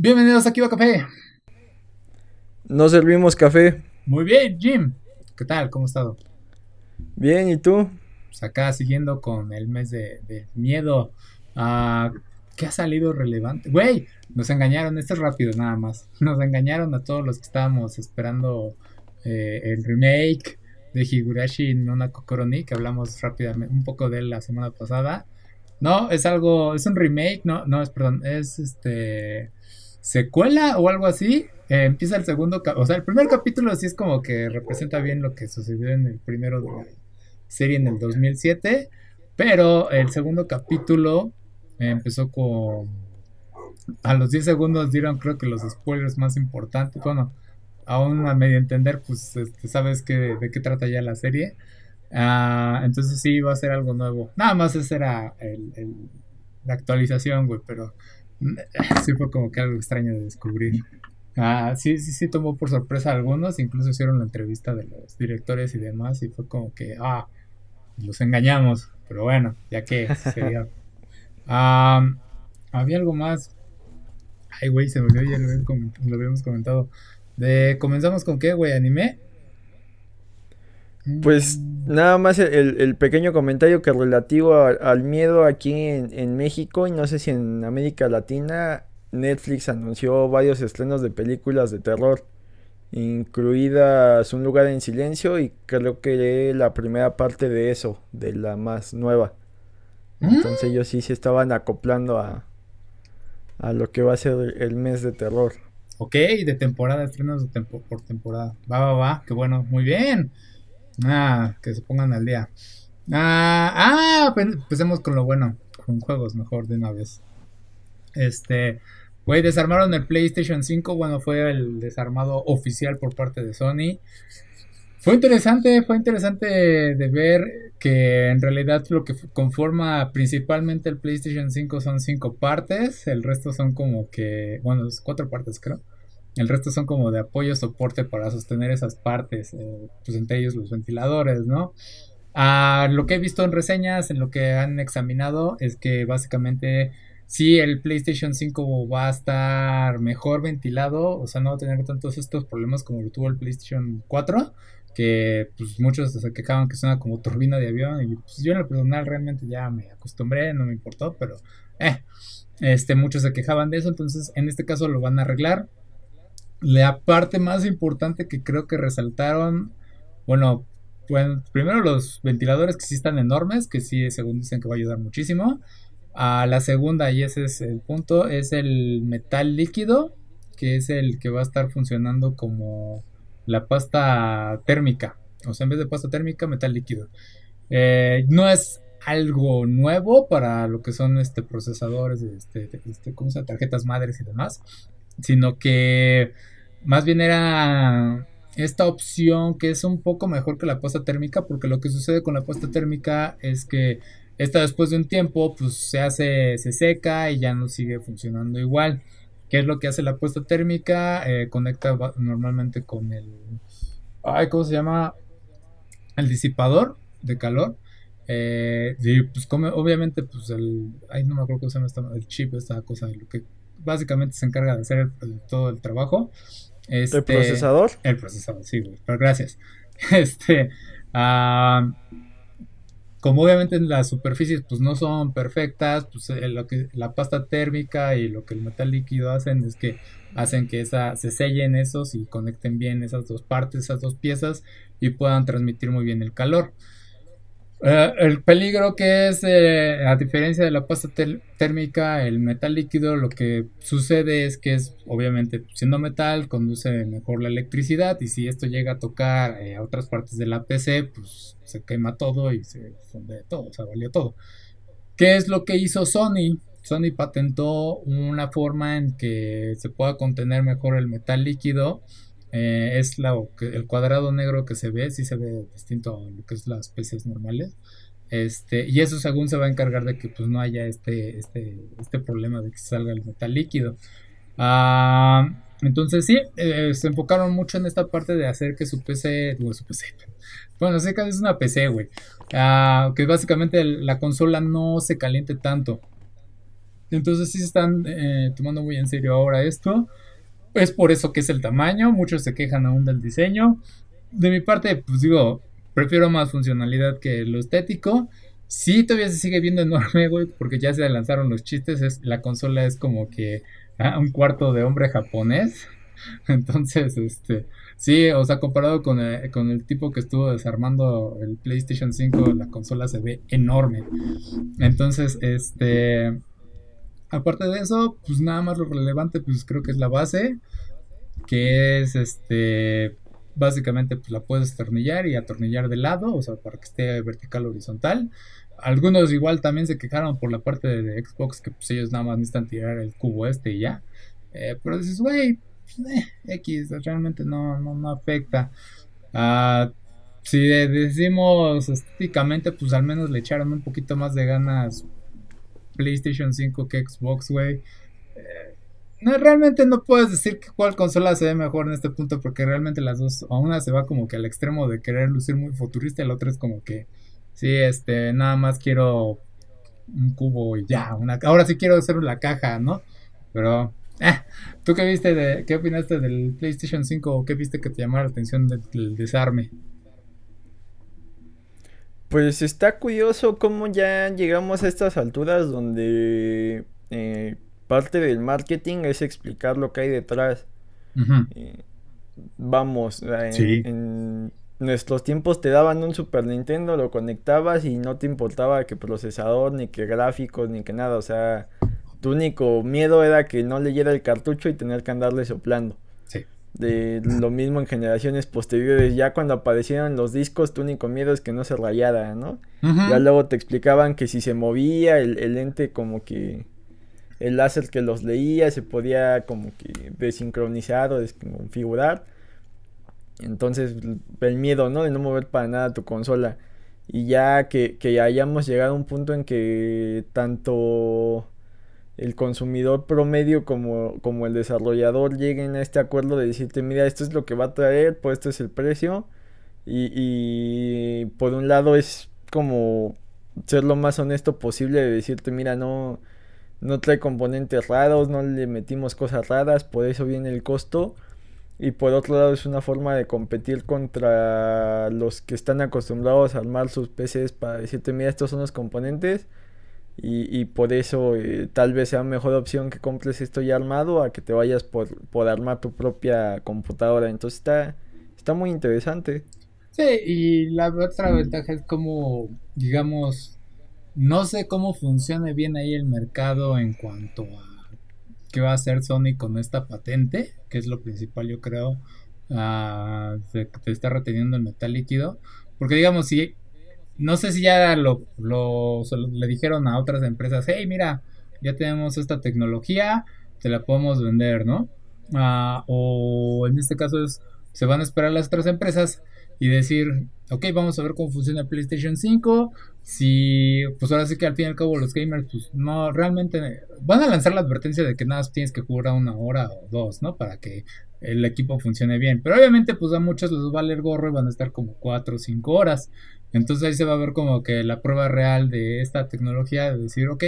Bienvenidos a Kiva Café. No servimos café. Muy bien, Jim. ¿Qué tal? ¿Cómo has estado? Bien, ¿y tú? Pues acá siguiendo con el mes de, miedo. Ah, ¿Qué ha salido relevante? Güey, nos engañaron, esto es rápido nada más. Nos engañaron a todos los que estábamos esperando eh, el remake de Higurashi no Kokoroni, que hablamos rápidamente un poco de él la semana pasada. No, es algo, es un remake, no, no, es, perdón, es este secuela o algo así. Eh, empieza el segundo, o sea, el primer capítulo sí es como que representa bien lo que sucedió en el primero de la serie en el 2007, pero el segundo capítulo empezó con a los 10 segundos dieron creo que los spoilers más importantes, bueno, aún a medio entender, pues este, sabes que, de qué trata ya la serie. Ah, entonces sí, va a ser algo nuevo. Nada más esa era la actualización, güey, pero sí fue como que algo extraño de descubrir. Ah, sí, sí, sí tomó por sorpresa a algunos, incluso hicieron la entrevista de los directores y demás, y fue como que, ah, los engañamos, pero bueno, ya que sería. había algo más. Ay, güey, se me olvidó, ya lo, habíamos comentado. De, ¿Comenzamos con qué, güey? ¿Anime? Pues nada más el, pequeño comentario que relativo al miedo aquí en, México y no sé si en América Latina, Netflix anunció varios estrenos de películas de terror, incluidas Un lugar en silencio y creo que la primera parte de eso, de la más nueva. Entonces ellos sí se estaban acoplando a, a lo que va a ser el mes de terror. Ok, de temporada, estrenos de por temporada. Va, va, va, qué bueno, muy bien. Ah, que se pongan al día. Ah, ah, pues, empecemos con lo bueno, con juegos mejor de una vez. Este, güey, desarmaron el PlayStation 5, bueno, fue el desarmado oficial por parte de Sony. Fue interesante, fue interesante de ver que en realidad lo que conforma principalmente el PlayStation 5 son cinco partes, el resto son como que, bueno, cuatro partes creo. El resto son como de apoyo, soporte para sostener esas partes, eh, pues entre ellos los ventiladores, ¿no? Ah, lo que he visto en reseñas, en lo que han examinado, es que básicamente sí, el PlayStation 5 va a estar mejor ventilado, o sea, no va a tener tantos estos problemas como lo tuvo el PlayStation 4 que pues muchos se quejaban que suena como turbina de avión y pues yo en lo personal realmente ya me acostumbré, no me importó, pero eh, este, muchos se quejaban de eso, entonces en este caso lo van a arreglar. La parte más importante que creo que resaltaron, bueno, pues primero los ventiladores que sí están enormes, que sí según dicen que va a ayudar muchísimo. A la segunda, y ese es el punto, es el metal líquido, que es el que va a estar funcionando como la pasta térmica. O sea, en vez de pasta térmica, metal líquido. Eh, no es algo nuevo para lo que son este procesadores, este, este, ¿cómo se tarjetas madres y demás. Sino que más bien era esta opción que es un poco mejor que la pasta térmica. Porque lo que sucede con la pasta térmica es que esta después de un tiempo pues se hace, se seca y ya no sigue funcionando igual. ¿Qué es lo que hace la puesta térmica? Eh, conecta normalmente con el. Ay, ¿cómo se llama? El disipador de calor. Eh, y pues come, obviamente, pues el. Ay, no me acuerdo cómo se llama el chip, esta cosa, lo que básicamente se encarga de hacer todo el trabajo. Este, ¿El procesador? El procesador, sí, güey. Pero gracias. Este. Ah, como obviamente las superficies pues no son perfectas, pues eh, lo que la pasta térmica y lo que el metal líquido hacen es que hacen que esa, se sellen esos y conecten bien esas dos partes, esas dos piezas y puedan transmitir muy bien el calor. Eh, el peligro que es, eh, a diferencia de la pasta térmica, el metal líquido lo que sucede es que es, obviamente, siendo metal, conduce mejor la electricidad y si esto llega a tocar a otras partes de la PC, pues se quema todo y se funde todo, se valió todo. ¿Qué es lo que hizo Sony? Sony patentó una forma en que se pueda contener mejor el metal líquido. Eh, es la, el cuadrado negro que se ve, sí se ve distinto a lo que es las PCs normales. Este, y eso según se va a encargar de que pues no haya este, este, este problema de que salga el metal líquido. Ah, entonces sí, eh, se enfocaron mucho en esta parte de hacer que su PC, bueno, sé es una PC, güey, ah, que básicamente la consola no se caliente tanto. Entonces sí se están eh, tomando muy en serio ahora esto. Es por eso que es el tamaño. Muchos se quejan aún del diseño. De mi parte, pues digo, prefiero más funcionalidad que lo estético. Sí, todavía se sigue viendo enorme, güey, porque ya se lanzaron los chistes. Es, la consola es como que ah, un cuarto de hombre japonés. Entonces, este, sí, o sea, comparado con el, con el tipo que estuvo desarmando el PlayStation 5, la consola se ve enorme. Entonces, este, aparte de eso, pues nada más lo relevante, pues creo que es la base, que es, este, básicamente, pues la puedes atornillar y atornillar de lado, o sea, para que esté vertical horizontal. Algunos igual también se quejaron por la parte de, Xbox que pues ellos nada más necesitan tirar el cubo este y ya. Eh, pero dices, güey, eh, X, realmente no, no, afecta. Uh, si decimos estéticamente, pues al menos le echaron un poquito más de ganas PlayStation 5 que Xbox, güey. Eh, no, realmente no puedes decir que cuál consola se ve mejor en este punto porque realmente las dos, a una se va como que al extremo de querer lucir muy futurista y la otra es como que, sí, este, nada más quiero un cubo y ya, una, ahora sí quiero hacer la caja, ¿no? Pero Ah, ¿Tú qué viste de, qué opinaste del PlayStation 5 o qué viste que te llamó la atención del, desarme? Pues está curioso cómo ya llegamos a estas alturas donde eh, parte del marketing es explicar lo que hay detrás. Eh, vamos, en, en, nuestros tiempos te daban un Super Nintendo, lo conectabas y no te importaba que procesador, ni que gráficos, ni que nada. O sea, tu único miedo era que no leyera el cartucho y tener que andarle soplando. De lo mismo en generaciones posteriores, ya cuando aparecieron los discos, tu único miedo es que no se rayara, ¿no? Ya luego te explicaban que si se movía el, el lente como que el láser que los leía se podía como que desincronizar o desconfigurar. Entonces el miedo, ¿no? De no mover para nada tu consola. Y ya que, que hayamos llegado a un punto en que tanto el consumidor promedio como, como el desarrollador lleguen a este acuerdo de decirte, mira, esto es lo que va a traer, pues esto es el precio. Y, y por un lado es como ser lo más honesto posible de decirte, mira, no, no trae componentes raros, no le metimos cosas raras, por eso viene el costo. Y por otro lado es una forma de competir contra los que están acostumbrados a armar sus PCs para decirte, mira, estos son los componentes y, por eso eh, tal vez sea mejor opción que compres esto ya armado a que te vayas por, por armar tu propia computadora. Entonces está, está muy interesante. Sí, y la otra ventaja es como, digamos, no sé cómo funciona bien ahí el mercado en cuanto a qué va a hacer Sony con esta patente, que es lo principal yo creo, uh, de que te está reteniendo el metal líquido. Porque digamos, si no sé si ya lo, le dijeron a otras empresas, hey, mira, ya tenemos esta tecnología, te la podemos vender, ¿no? Ah, o en este caso es, se van a esperar las otras empresas y decir, ok, vamos a ver cómo funciona PlayStation 5. Si, pues ahora sí que al fin y al cabo los gamers, pues no, realmente van a lanzar la advertencia de que nada tienes que jugar a una hora o dos, ¿no? Para que el equipo funcione bien. Pero obviamente, pues a muchos les va a valer gorro y van a estar como 4 o 5 horas. Entonces ahí se va a ver como que la prueba real de esta tecnología, de decir, ok,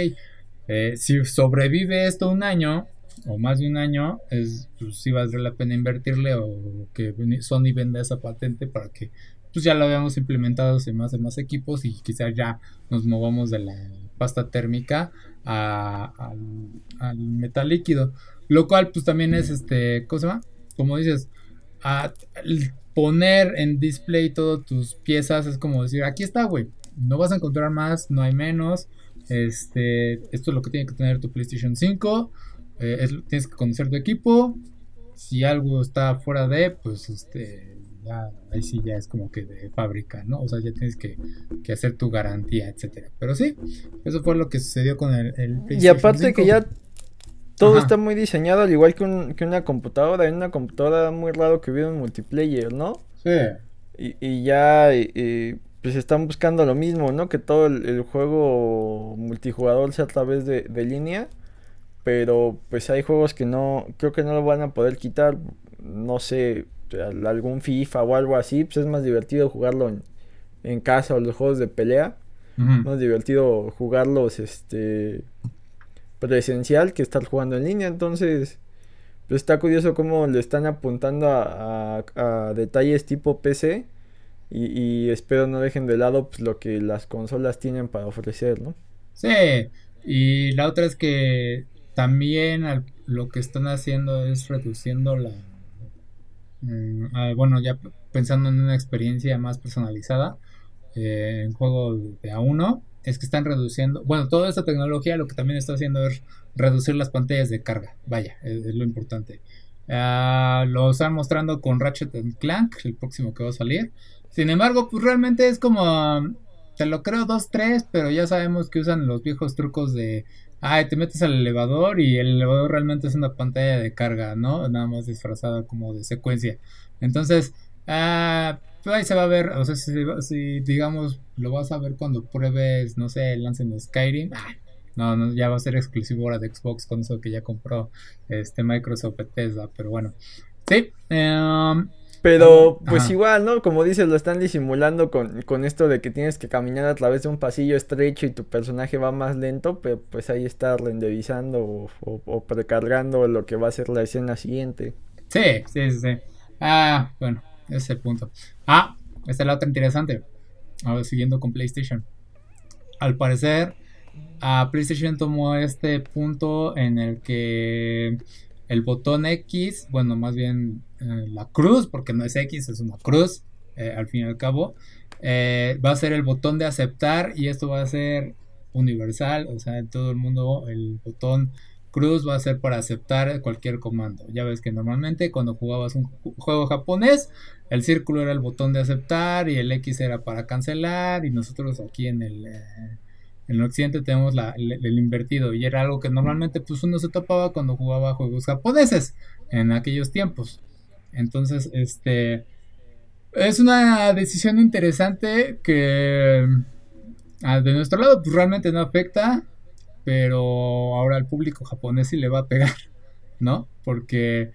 eh, si sobrevive esto un año o más de un año, es, pues sí valdría la pena invertirle o que Sony venda esa patente para que pues ya lo veamos implementado en más y más equipos y quizás ya nos movamos de la pasta térmica a, al, metal líquido. Lo cual pues también es este, ¿cómo se llama? Como dices, a, poner en display todas tus piezas es como decir, aquí está, güey. No vas a encontrar más, no hay menos. Este, esto es lo que tiene que tener tu PlayStation 5. Eh, tienes que conocer tu equipo. Si algo está fuera de, pues este, ya, ahí sí ya es como que de fábrica, ¿no? O sea, ya tienes que, hacer tu garantía, etcétera. Pero sí, eso fue lo que sucedió con el, el PlayStation Y aparte que ya todo está muy diseñado al igual que, una computadora. En una computadora muy raro que hubiera un multiplayer, ¿no? Sí. Y, ya pues están buscando lo mismo, ¿no? Que todo el, juego multijugador sea a través de, línea. Pero pues hay juegos que no, creo que no lo van a poder quitar. No sé, algún FIFA o algo así. Pues es más divertido jugarlo en, casa o los juegos de pelea. Más divertido jugarlos, este presencial que estar jugando en línea. Entonces, pues está curioso cómo le están apuntando a, detalles tipo PC. Y, espero no dejen de lado pues, lo que las consolas tienen para ofrecer, ¿no? Sí, y la otra es que también lo que están haciendo es reduciendo la... Mm, ah, bueno, ya pensando en una experiencia más personalizada eh, en juegos de A1, es que están reduciendo, bueno, toda esta tecnología lo que también está haciendo es reducir las pantallas de carga, vaya, es, lo importante. Ah, lo están mostrando con Ratchet Clank, el próximo que va a salir. Sin embargo, pues realmente es como, te lo creo 2-3, pero ya sabemos que usan los viejos trucos de, ay, te metes al elevador y el elevador realmente es una pantalla de carga, ¿no? Nada más disfrazada como de secuencia. Entonces, ah, pues ahí se va a ver, o sea, si, digamos lo vas a ver cuando pruebes, no sé, lancen Skyrim. no, no, ya va a ser exclusivo ahora de Xbox con eso que ya compró este Microsoft Bethesda, pero bueno. Sí, em, pero pues igual, ¿no? Como dices, lo están disimulando con, con, esto de que tienes que caminar a través de un pasillo estrecho y tu personaje va más lento, pero pues ahí está renderizando o, o precargando lo que va a ser la escena siguiente. Sí, sí, sí. Ah, bueno, ese es el punto. Ah, esta es la otra interesante. Ahora siguiendo con PlayStation. Al parecer, a PlayStation tomó este punto en el que el botón X, bueno, más bien eh, la cruz, porque no es X, es una cruz, eh, al fin y al cabo, eh, va a ser el botón de aceptar y esto va a ser universal, o sea, en todo el mundo el botón cruz va a ser para aceptar cualquier comando. Ya ves que normalmente cuando jugabas un juego japonés, el círculo era el botón de aceptar y el X era para cancelar y nosotros aquí en el, eh, en occidente tenemos el, invertido y era algo que normalmente pues uno se topaba cuando jugaba juegos japoneses en aquellos tiempos. Entonces, este es una decisión interesante que ah, de nuestro lado pues realmente no afecta pero ahora al público japonés sí le va a pegar, ¿no? Porque,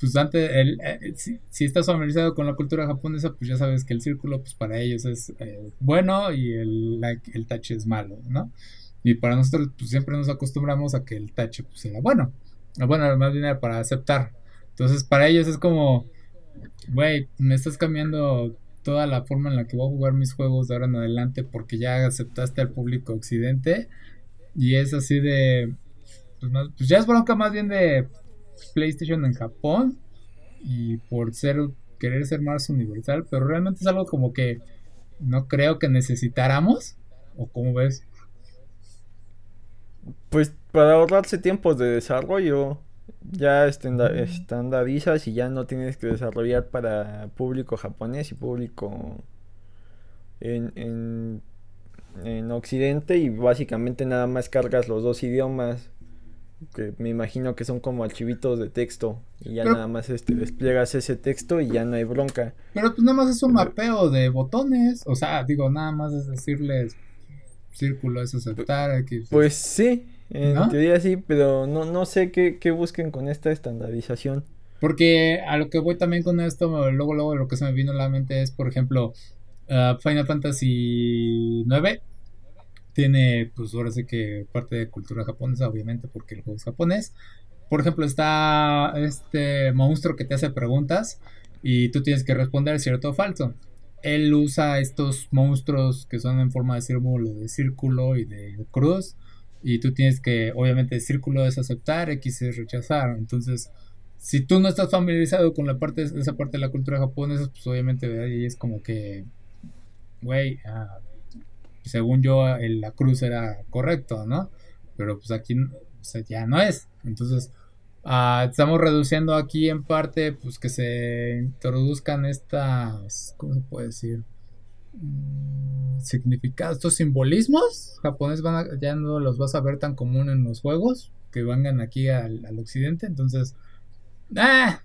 pues antes, el, eh, si, estás familiarizado con la cultura japonesa, pues ya sabes que el círculo, pues para ellos es eh, bueno y el, el tache es malo, ¿no? Y para nosotros, pues siempre nos acostumbramos a que el tache, pues era bueno. Bueno, más bien era para aceptar. Entonces, para ellos es como, güey, me estás cambiando toda la forma en la que voy a jugar mis juegos de ahora en adelante porque ya aceptaste al público occidente y es así de. Pues, pues, ya es bronca más bien de PlayStation en Japón. Y por ser querer ser más universal. Pero realmente es algo como que no creo que necesitáramos. ¿O cómo ves? Pues para ahorrarse tiempos de desarrollo. Ya estandarizas y ya no tienes que desarrollar para público japonés y público en en Occidente y básicamente nada más cargas los dos idiomas que me imagino que son como archivitos de texto y ya nada más este despliegas ese texto y ya no hay bronca. Pero pues nada más es un mapeo de botones, o sea, digo, nada más es decirles círculo es aceptar, aquí. Pues sí, en teoría sí, pero no, no sé qué, qué busquen con esta estandarización. Porque a lo que voy también con esto, luego, luego lo que se me vino a la mente es, por ejemplo, uh, Final Fantasy 9 tiene, pues ahora sí que parte de cultura japonesa, obviamente, porque el juego es japonés. Por ejemplo, está este monstruo que te hace preguntas y tú tienes que responder cierto o falso. Él usa estos monstruos que son en forma de círculo, de círculo y de cruz. Y tú tienes que, obviamente, círculo es aceptar, X es rechazar. Entonces, si tú no estás familiarizado con la parte, esa parte de la cultura japonesa, pues obviamente ahí es como que, güey, ah, según yo la cruz era correcto, ¿no? Pero pues aquí ya no es. Entonces, ah, estamos reduciendo aquí en parte, pues que se introduzcan estas, ¿cómo se puede decir? Mm, significados, estos simbolismos japoneses van ya no los vas a ver tan común en los juegos que vengan aquí al, occidente. Entonces, ah,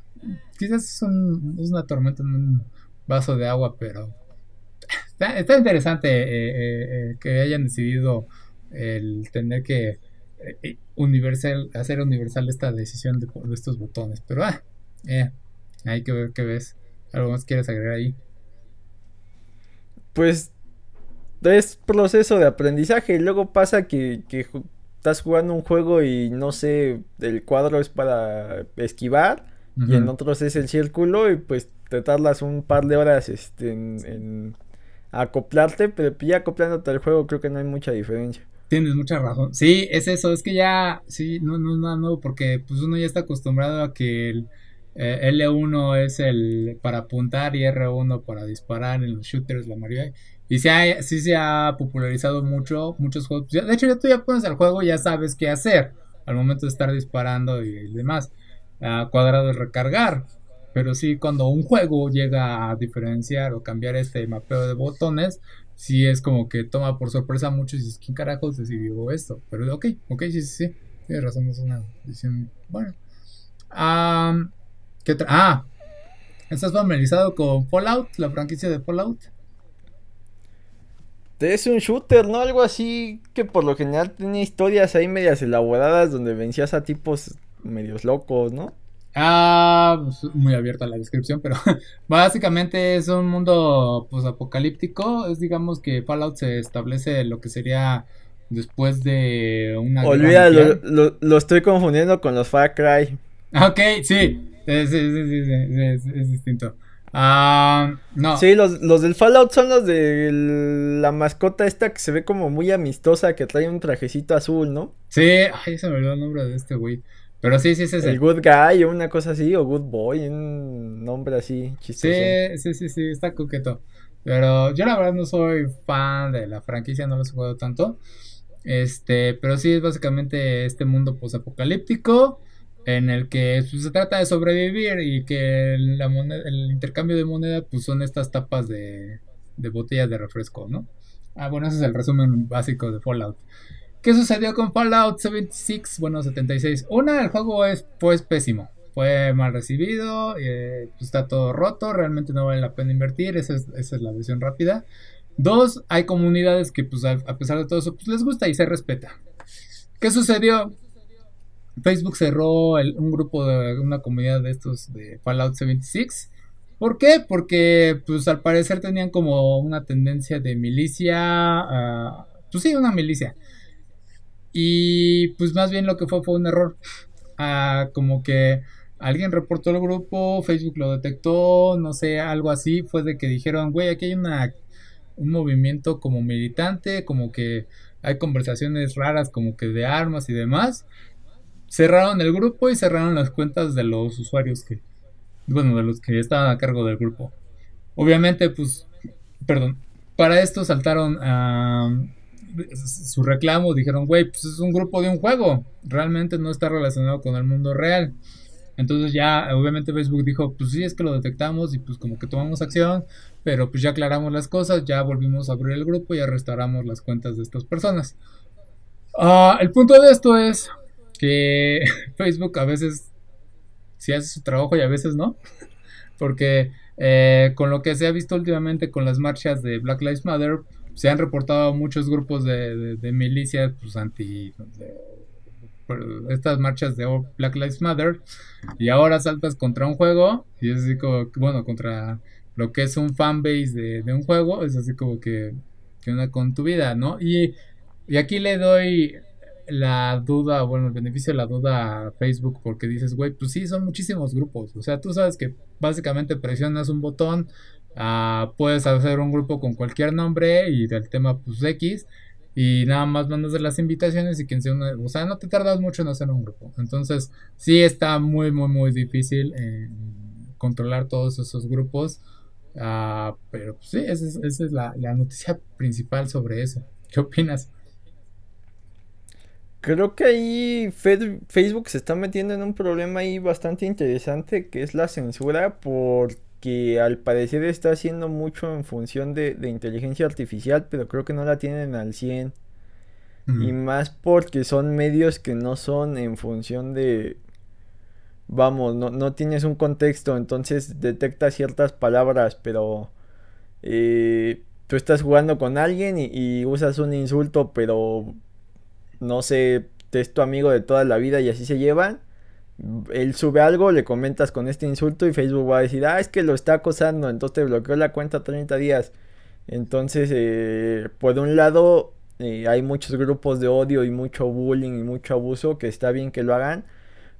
quizás es, es una tormenta en un vaso de agua, pero Está, interesante eh, eh, eh, que hayan decidido el tener que universal, hacer universal esta decisión de, estos botones. Pero ah, hay que ver qué ves. ¿Algo más quieres agregar ahí? Pues es proceso de aprendizaje. Luego pasa que, estás jugando un juego y no sé, el cuadro es para esquivar y en otros es el círculo y pues te tardas un par de horas este, en, acoplarte, pero ya acoplándote al juego creo que no hay mucha diferencia. Tienes mucha razón. Sí, es eso, es que ya, sí, no, no es nada nuevo porque pues uno ya está acostumbrado a que el eh, L1 es el para apuntar y R1 para disparar en los shooters, la mayoría. Y se ha, sí se ha popularizado mucho, muchos juegos. De hecho, ya tú ya pones el juego ya sabes qué hacer al momento de estar disparando y demás. cuadrado es recargar. Pero sí, cuando un juego llega a diferenciar o cambiar este mapeo de botones, sí es como que toma por sorpresa mucho y dices, ¿quién carajos decidió esto? Pero ok, ok, sí, sí, sí. Tienes razón, es una decisión. Bueno. ¿qué ah, ¿estás familiarizado con Fallout, la franquicia de Fallout? Es un shooter, ¿no? Algo así que por lo general tenía historias ahí medias elaboradas donde vencías a tipos medios locos, ¿no? Ah, pues, muy abierta la descripción, pero básicamente es un mundo pues apocalíptico. Es digamos que Fallout se establece lo que sería después de una. Olvida, lo, lo, estoy confundiendo con los Far Cry. Ok, sí, sí, sí, sí, es distinto. Ah, no. Sí, los, los del Fallout son los de la mascota esta que se ve como muy amistosa, que trae un trajecito azul, ¿no? Sí, ay, se me olvidó el nombre de este güey. Pero sí, sí, sí. El Good Guy o una cosa así, o Good Boy, un nombre así chistoso. Sí, sí, sí, sí, está coqueto. Pero yo la verdad no soy fan de la franquicia, no los he jugado tanto. Este, pero sí es básicamente este mundo posapocalíptico en el que pues, se trata de sobrevivir y que la moneda, el intercambio de moneda pues son estas tapas de, de botellas de refresco, ¿no? Ah, bueno, ese es el resumen básico de Fallout. ¿Qué sucedió con Fallout 76? Bueno, 76. Una, el juego es pues pésimo. Fue mal recibido, eh, pues, está todo roto, realmente no vale la pena invertir, esa es, la versión rápida. Dos, hay comunidades que pues a, pesar de todo eso pues les gusta y se respeta. ¿Qué sucedió? Facebook cerró un grupo de una comunidad de estos de Fallout 76. ¿Por qué? Porque pues al parecer tenían como una tendencia de milicia, pues sí, una milicia. Y pues más bien lo que fue fue un error. como que alguien reportó el grupo, Facebook lo detectó, no sé, algo así. Fue de que dijeron, güey, aquí hay una, un movimiento como militante, como que hay conversaciones raras como que de armas y demás cerraron el grupo y cerraron las cuentas de los usuarios que, bueno, de los que estaban a cargo del grupo. Obviamente, pues, perdón, para esto saltaron a su reclamo, dijeron, güey, pues es un grupo de un juego, realmente no está relacionado con el mundo real. Entonces ya, obviamente Facebook dijo, pues sí, es que lo detectamos y pues como que tomamos acción, pero pues ya aclaramos las cosas, ya volvimos a abrir el grupo y ya restauramos las cuentas de estas personas. Ah, el punto de esto es, que Facebook a veces sí hace su trabajo y a veces no. Porque eh, con lo que se ha visto últimamente con las marchas de Black Lives Matter, se han reportado muchos grupos de, de, milicias pues, anti... estas marchas de Black Lives Matter y ahora saltas contra un juego y es así como, bueno, contra lo que es un fanbase de, de un juego, es así como que, que una con tu vida, ¿no? Y, y aquí le doy la duda, bueno, el beneficio de la duda a Facebook porque dices, güey, pues sí, son muchísimos grupos. O sea, tú sabes que básicamente presionas un botón, uh, puedes hacer un grupo con cualquier nombre y del tema, pues X, y nada más mandas las invitaciones y quien sea una, o sea, no te tardas mucho en hacer un grupo. Entonces, sí está muy, muy, muy difícil controlar todos esos grupos. Uh, pero pues, sí, esa es, la, noticia principal sobre eso. ¿Qué opinas? Creo que ahí Facebook se está metiendo en un problema ahí bastante interesante que es la censura porque al parecer está haciendo mucho en función de, inteligencia artificial pero creo que no la tienen al 100 y más porque son medios que no son en función de vamos no, no tienes un contexto entonces detecta ciertas palabras pero eh, tú estás jugando con alguien y usas un insulto pero no sé, es tu amigo de toda la vida y así se llevan. Él sube algo, le comentas con este insulto y Facebook va a decir, ah, es que lo está acosando, entonces te bloqueó la cuenta 30 días. Entonces, eh, por un lado, eh, hay muchos grupos de odio y mucho bullying y mucho abuso que está bien que lo hagan,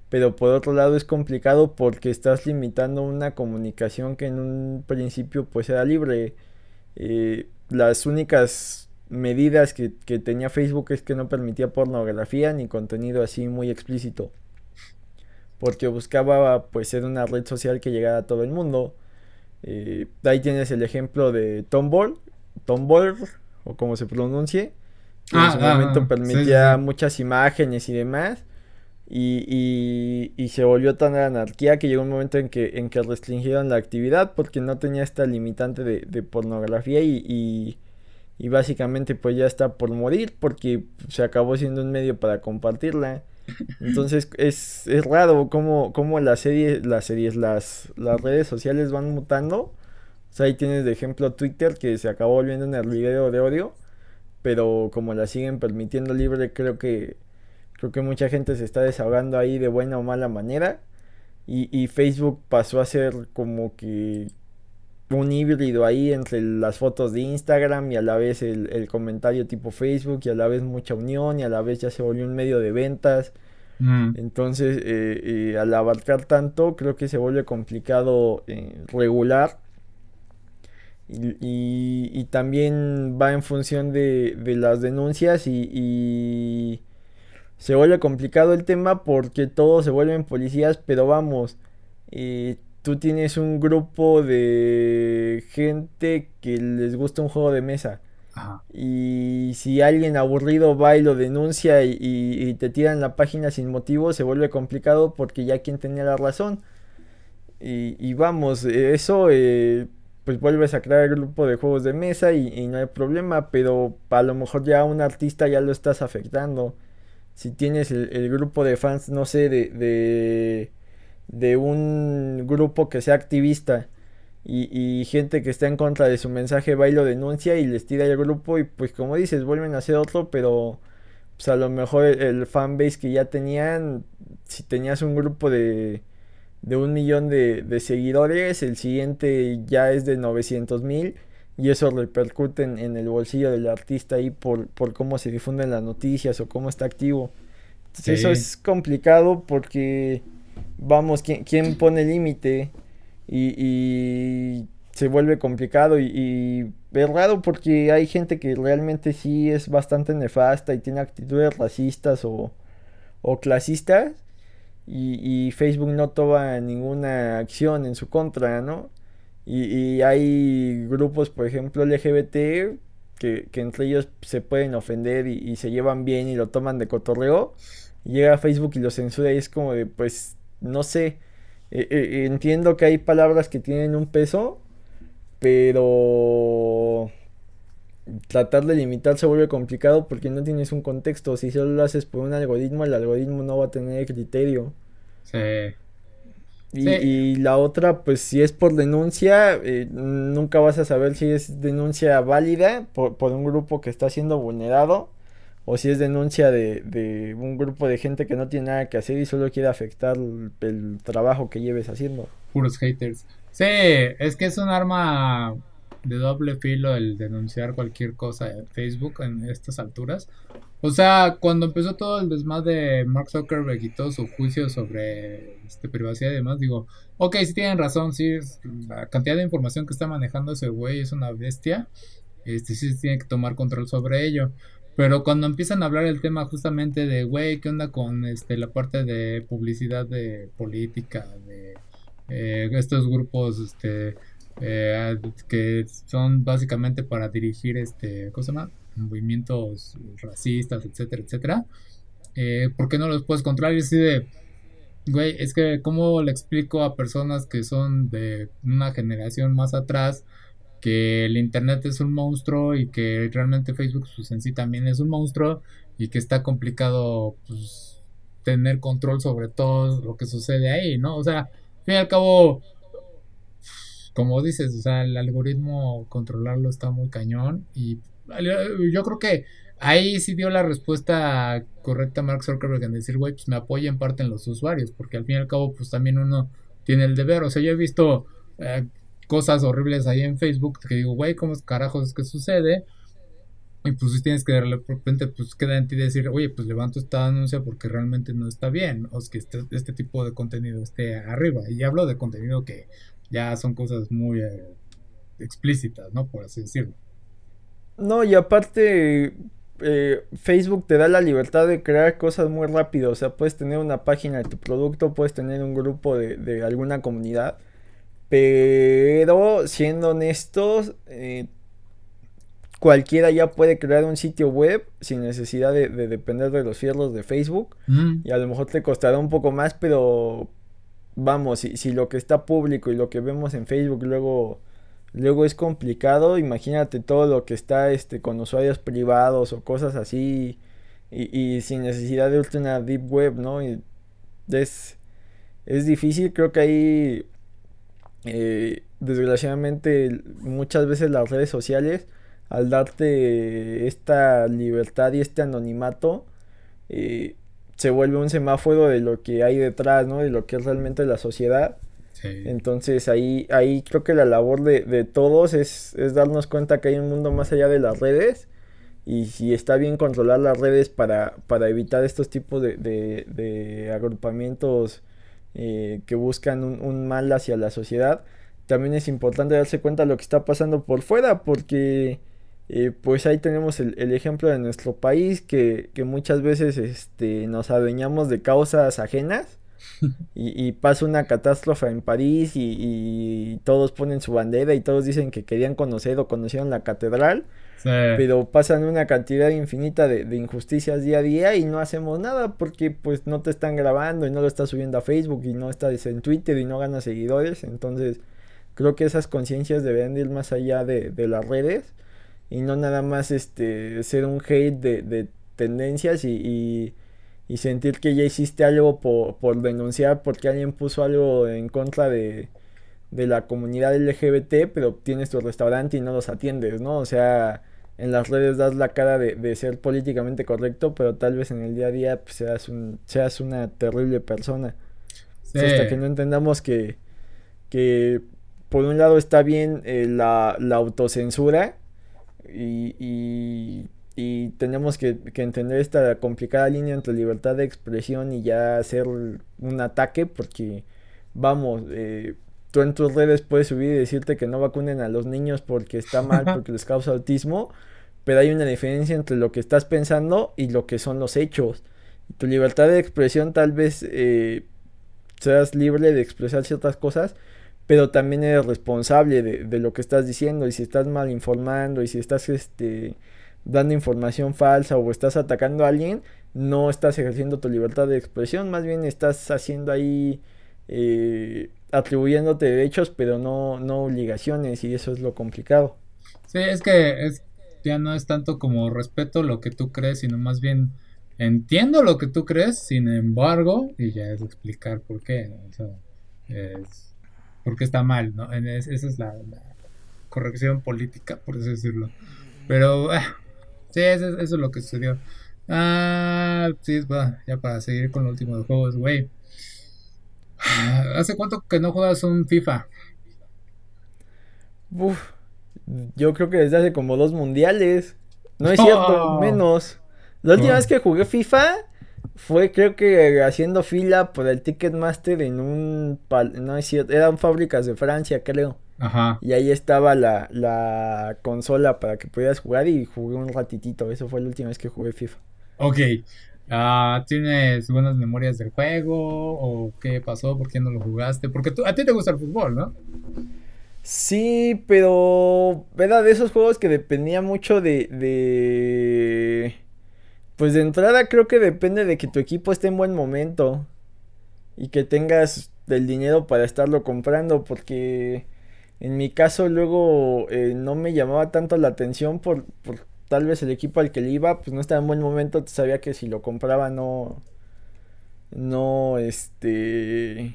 pero por otro lado es complicado porque estás limitando una comunicación que en un principio pues era libre. Eh, las únicas medidas que, que, tenía Facebook es que no permitía pornografía ni contenido así muy explícito. Porque buscaba pues ser una red social que llegara a todo el mundo. Eh, ahí tienes el ejemplo de Tumblr, Tumblr o como se pronuncie. Que en ah, su ah, momento ah, permitía muchas imágenes y demás. Y, y, se volvió tan anarquía que llegó un momento en que, en que restringieron la actividad porque no tenía esta limitante de, de pornografía y, y, básicamente pues ya está por morir porque se acabó siendo un medio para compartirla. Entonces es, es raro cómo, cómo las series, las series, las, las redes sociales van mutando. O sea, ahí tienes de ejemplo Twitter que se acabó volviendo en el video de odio. Pero como la siguen permitiendo libre, creo que creo que mucha gente se está desahogando ahí de buena o mala manera. Y, y Facebook pasó a ser como que un híbrido ahí entre las fotos de Instagram y a la vez el, comentario tipo Facebook y a la vez mucha unión y a la vez ya se volvió un medio de ventas. Mm. Entonces, eh, eh, al abarcar tanto, creo que se vuelve complicado eh, regular. Y, también va en función de, las denuncias y, se vuelve complicado el tema porque todos se vuelven policías, pero vamos, tú tienes un grupo de gente que les gusta un juego de mesa. Y si alguien aburrido va y lo denuncia y, te tiran la página sin motivo, se vuelve complicado porque ya quien tenía la razón. Y, vamos, eso eh, pues vuelves a crear el grupo de juegos de mesa y, no hay problema, pero a lo mejor ya a un artista ya lo estás afectando. Si tienes el, grupo de fans, no sé, de de un grupo que sea activista y, gente que está en contra de su mensaje va y lo denuncia y les tira el grupo y pues como dices vuelven a hacer otro pero pues a lo mejor el, fanbase que ya tenían si tenías un grupo de, de un millón de, seguidores el siguiente ya es de 900 mil y eso repercute en, el bolsillo del artista ahí por, por cómo se difunden las noticias o cómo está activo. eso es complicado porque vamos, ¿quién, pone límite? Y, se vuelve complicado y, es raro porque hay gente que realmente sí es bastante nefasta y tiene actitudes racistas o, clasistas y, Facebook no toma ninguna acción en su contra, ¿no? Y, hay grupos, por ejemplo, LGBT que, entre ellos se pueden ofender y, y, se llevan bien y lo toman de cotorreo. llega a Facebook y lo censura y es como de, pues, no sé, eh, eh, entiendo que hay palabras que tienen un peso, pero tratar de limitar se vuelve complicado porque no tienes un contexto. Si solo lo haces por un algoritmo, el algoritmo no va a tener criterio. Sí. Y, la otra, pues si es por denuncia, eh, nunca vas a saber si es denuncia válida por, por, un grupo que está siendo vulnerado o si es denuncia de, un grupo de gente que no tiene nada que hacer y solo quiere afectar el, trabajo que lleves haciendo. Puros haters. Sí, es que es un arma de doble filo el denunciar cualquier cosa en Facebook en estas alturas. O sea, cuando empezó todo el desmadre de Mark Zuckerberg y todo su juicio sobre este, privacidad y demás, digo, ok, sí tienen razón, sí, la cantidad de información que está manejando ese güey es una bestia. Este sí se tiene que tomar control sobre ello. Pero cuando empiezan a hablar el tema justamente de, güey, ¿qué onda con este la parte de publicidad de política, de eh, estos grupos este eh, que son básicamente para dirigir este, ¿cómo se? Movimientos racistas, etcétera, etcétera. Eh, ¿Por qué no los puedes controlar? Y así de, güey, es que ¿cómo le explico a personas que son de una generación más atrás? Que el Internet es un monstruo y que realmente Facebook pues, en sí también es un monstruo y que está complicado pues, tener control sobre todo lo que sucede ahí, ¿no? O sea, al fin y al cabo, como dices, o sea, el algoritmo controlarlo está muy cañón y yo creo que ahí sí dio la respuesta correcta Mark Zuckerberg en decir, güey, pues me apoya en parte en los usuarios, porque al fin y al cabo, pues también uno tiene el deber, o sea, yo he visto... Eh, cosas horribles ahí en Facebook que digo, güey, ¿cómo carajos es que sucede? Y pues tienes que de repente, pues queda en ti decir, oye, pues levanto esta denuncia porque realmente no está bien, o es que este, este tipo de contenido esté arriba. Y hablo de contenido que ya son cosas muy eh, explícitas, ¿no? Por así decirlo. No, y aparte, eh, Facebook te da la libertad de crear cosas muy rápido. O sea, puedes tener una página de tu producto, puedes tener un grupo de alguna comunidad. Pero siendo honestos, eh, cualquiera ya puede crear un sitio web sin necesidad de, depender de los fierros de Facebook. Mm. Y a lo mejor te costará un poco más, pero vamos, si, si, lo que está público y lo que vemos en Facebook luego, luego es complicado, imagínate todo lo que está este, con usuarios privados o cosas así y, sin necesidad de una deep web, ¿no? Y es, es difícil, creo que ahí eh, desgraciadamente muchas veces las redes sociales al darte esta libertad y este anonimato, eh, se vuelve un semáforo de lo que hay detrás, ¿no? De lo que es realmente la sociedad. Entonces ahí, ahí creo que la labor de, todos es, darnos cuenta que hay un mundo más allá de las redes y si está bien controlar las redes para, para evitar estos tipos de, agrupamientos eh, que buscan un, un, mal hacia la sociedad, también es importante darse cuenta de lo que está pasando por fuera porque pues ahí tenemos el, ejemplo de nuestro país que, muchas veces este, nos adueñamos de causas ajenas y, pasa una catástrofe en París y, todos ponen su bandera y todos dicen que querían conocer o conocieron la catedral, pero pasan una cantidad infinita de, injusticias día a día y no hacemos nada porque pues no te están grabando y no lo estás subiendo a Facebook y no estás en Twitter y no ganas seguidores, entonces creo que esas conciencias deben ir más allá de, las redes y no nada más este ser un hate de, tendencias y, sentir que ya hiciste algo por, denunciar porque alguien puso algo en contra de, de la comunidad LGBT, pero tienes tu restaurante y no los atiendes, ¿no? O sea, en las redes das la cara de, de ser políticamente correcto, pero tal vez en el día a día pues, seas, un, seas una terrible persona. hasta que no entendamos que, que por un lado está bien eh, la, la autocensura, y, y, tenemos que, entender esta complicada línea entre libertad de expresión y ya hacer un ataque porque vamos, eh, tú en tus redes puedes subir y decirte que no vacunen a los niños porque está mal, porque les causa autismo, pero hay una diferencia entre lo que estás pensando y lo que son los hechos. Tu libertad de expresión tal vez eh, seas libre de expresar ciertas cosas, pero también eres responsable de, lo que estás diciendo y si estás mal informando y si estás este, dando información falsa o estás atacando a alguien, no estás ejerciendo tu libertad de expresión, más bien estás haciendo ahí eh, atribuyéndote derechos pero no, no obligaciones y eso es lo complicado. Sí, es que es, ya no es tanto como respeto lo que tú crees, sino más bien entiendo lo que tú crees, sin embargo, y ya es explicar por qué. O sea, es, porque está mal, ¿no? esa es la, corrección política, por así decirlo. Pero, ah, sí, eso, es lo que sucedió. Ah, sí, va, ya para seguir con lo último de juegos, güey. Ah, ¿Hace cuánto que no juegas un FIFA? Uf, yo creo que desde hace como dos mundiales. No es cierto, menos. La última vez que jugué FIFA fue creo que haciendo fila por el Ticketmaster en un... No es cierto, eran fábricas de Francia creo. Ajá. Y ahí estaba la, la consola para que pudieras jugar y jugué un ratitito. Eso fue la última vez que jugué FIFA. Ok. Uh, ¿Tienes buenas memorias del juego? ¿O qué pasó? ¿Por qué no lo jugaste? Porque tú, a ti te gusta el fútbol, ¿no? Sí, pero era de esos juegos que dependía mucho de, de pues de entrada creo que depende de que tu equipo esté en buen momento y que tengas el dinero para estarlo comprando porque en mi caso luego eh, no me llamaba tanto la atención por, tal vez el equipo al que le iba pues no estaba en buen momento, sabía que si lo compraba no no este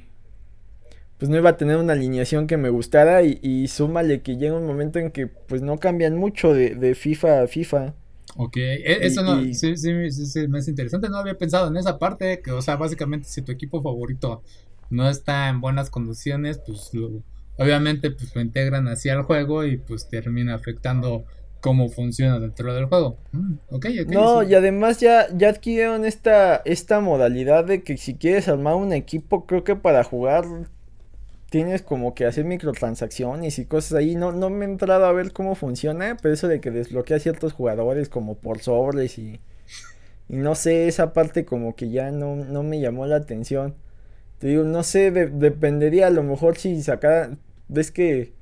pues no iba a tener una alineación que me gustara y, y súmale que llega un momento en que pues no cambian mucho de, de FIFA a FIFA. Ok, e, eso no, sí, sí, sí, me es interesante, no había pensado en esa parte, que o sea, básicamente si tu equipo favorito no está en buenas condiciones, pues obviamente pues lo integran así al juego y pues termina afectando cómo funciona dentro del juego. Mm, no, y además ya, ya adquirieron esta, esta modalidad de que si quieres armar un equipo, creo que para jugar tienes como que hacer microtransacciones y cosas ahí. No, no me he entrado a ver cómo funciona, pero eso de que desbloquea ciertos jugadores como por sobres y, y no sé, esa parte como que ya no, no me llamó la atención. Te digo, no sé, dependería a lo mejor si sacara, ves que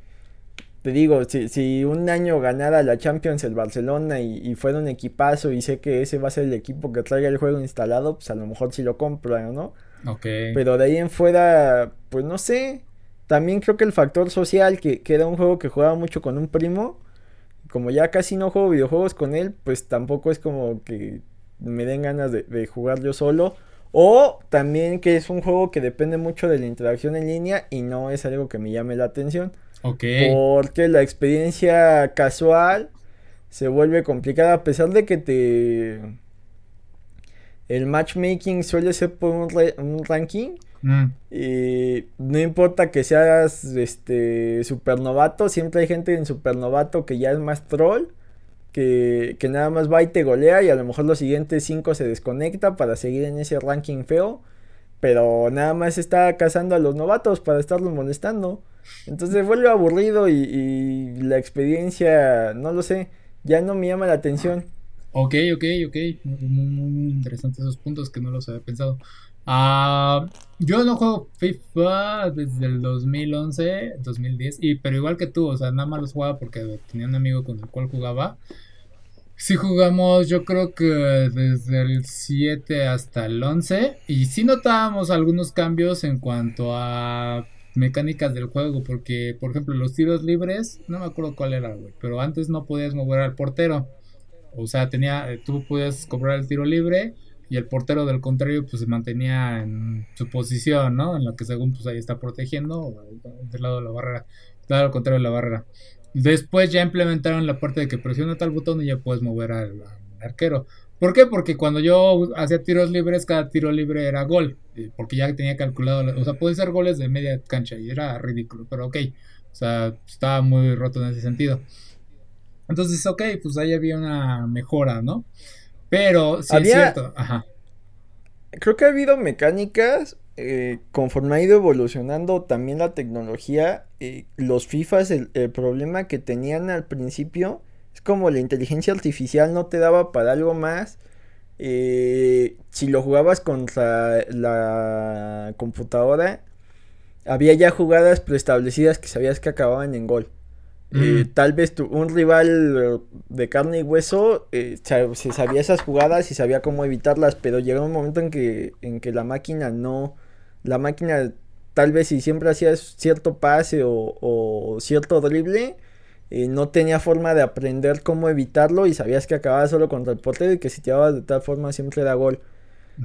te digo, si, si un año ganara la Champions el Barcelona y, fuera un equipazo y sé que ese va a ser el equipo que traiga el juego instalado, pues a lo mejor sí lo compro, ¿no? Ok. Pero de ahí en fuera, pues no sé. También creo que el factor social, que, que era un juego que jugaba mucho con un primo, como ya casi no juego videojuegos con él, pues tampoco es como que me den ganas de, de jugar yo solo. O también que es un juego que depende mucho de la interacción en línea y no es algo que me llame la atención. Porque la experiencia casual se vuelve complicada a pesar de que te... El matchmaking suele ser por un, ranking. Mm. Y no importa que seas este supernovato, siempre hay gente en supernovato que ya es más troll. Que, que, nada más va y te golea y a lo mejor los siguientes cinco se desconecta para seguir en ese ranking feo. Pero nada más está cazando a los novatos para estarlos molestando. Entonces vuelve aburrido y, la experiencia, no lo sé, ya no me llama la atención. Ok, ok, ok. Muy, interesantes esos puntos que no los había pensado. Ah, yo no juego FIFA desde el 2011, 2010, y, pero igual que tú, o sea, nada más los jugaba porque tenía un amigo con el cual jugaba. Sí jugamos, yo creo que desde el 7 hasta el 11, y sí notábamos algunos cambios en cuanto a mecánicas del juego, porque, por ejemplo, los tiros libres, no me acuerdo cuál era, güey, pero antes no podías mover al portero. O sea, tenía, eh, tú podías cobrar el tiro libre y el portero del contrario pues se mantenía en su posición, ¿no? En la que según pues ahí está protegiendo del lado de la barrera, del lado contrario de la barrera. Después ya implementaron la parte de que presiona tal botón y ya puedes mover al arquero. ¿Por qué? Porque cuando yo hacía tiros libres, cada tiro libre era gol. Porque ya tenía calculado, o sea, pueden ser goles de media cancha y era ridículo, pero ok. O sea, estaba muy roto en ese sentido. Entonces, ok, pues ahí había una mejora, ¿no? Pero sí es cierto. Ajá. Creo que ha habido mecánicas. Eh, conforme ha ido evolucionando también la tecnología, eh, los FIFAs, el problema que tenían al principio es como la inteligencia artificial no te daba para algo más. Eh, si lo jugabas contra la computadora, había ya jugadas preestablecidas que sabías que acababan en gol. Eh, mm. tal vez un rival de carne y hueso eh, se sabía esas jugadas y sabía cómo evitarlas, pero llegó un momento en que, en que la máquina no, la máquina tal vez si siempre hacía cierto pase o, o cierto drible, no tenía forma de aprender cómo evitarlo y sabías que acababa solo contra el portero y que si te dabas de tal forma siempre da gol.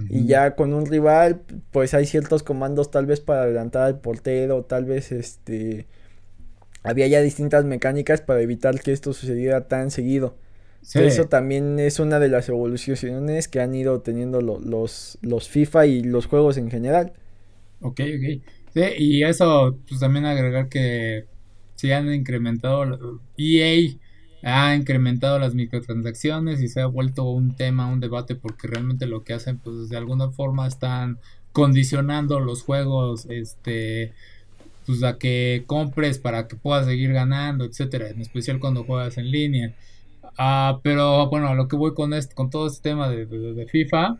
Y ya con un rival, pues hay ciertos comandos tal vez para adelantar al portero, tal vez este había ya distintas mecánicas para evitar que esto sucediera tan seguido. Eso también es una de las evoluciones que han ido teniendo los, los FIFA y los juegos en general. Ok, ok. Sí, y eso, pues también agregar que se han incrementado, EA ha incrementado las microtransacciones y se ha vuelto un tema, un debate, porque realmente lo que hacen, pues de alguna forma están condicionando los juegos, este, pues a que compres para que puedas seguir ganando, etcétera, en especial cuando juegas en línea. Ah, pero bueno, a lo que voy con este, con todo este tema de, FIFA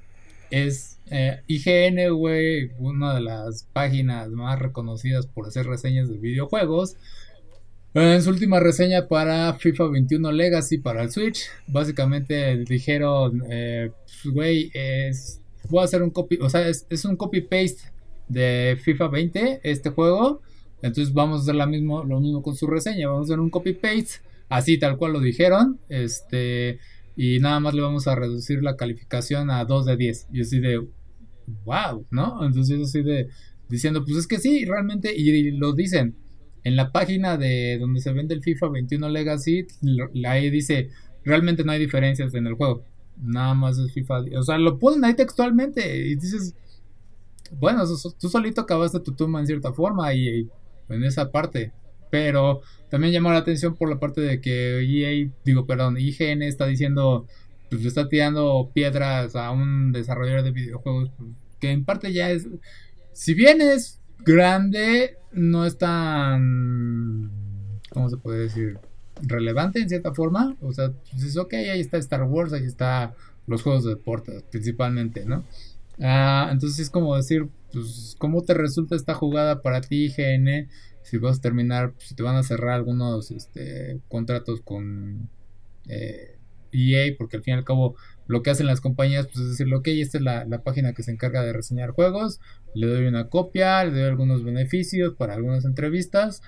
es eh, IGN, güey, una de las páginas más reconocidas por hacer reseñas de videojuegos, en su última reseña para FIFA 21 Legacy para el Switch, básicamente dijeron, eh, pues, güey, es, voy a hacer un copy, o sea, es, un copy-paste de FIFA 20, este juego, entonces vamos a hacer la mismo, lo mismo con su reseña, vamos a hacer un copy-paste, así tal cual lo dijeron, este, y nada más le vamos a reducir la calificación a 2 de 10, y así de, wow, ¿no? Entonces así de, diciendo, pues es que sí, realmente, y lo dicen, en la página de donde se vende el FIFA 21 Legacy, ahí dice, realmente no hay diferencias en el juego. Nada más es FIFA. O sea, lo ponen ahí textualmente y dices, bueno, tú solito acabaste tu tumba en cierta forma y, en esa parte. pero también llamó la atención por la parte de que EA, digo, perdón, IGN está diciendo, pues le está tirando piedras a un desarrollador de videojuegos, pues, que en parte ya es, si bien es grande, no es tan, ¿cómo se puede decir? relevante en cierta forma, o sea, pues es ok, ahí está Star Wars, ahí está los juegos de deportes principalmente, ¿no? Ah, entonces es como decir, pues, ¿cómo te resulta esta jugada para ti, IGN? Si vas a terminar, si te van a cerrar algunos este, contratos con eh, EA, porque al fin y al cabo lo que hacen las compañías pues, es decir, ok, esta es la, la, página que se encarga de reseñar juegos, le doy una copia, le doy algunos beneficios para algunas entrevistas,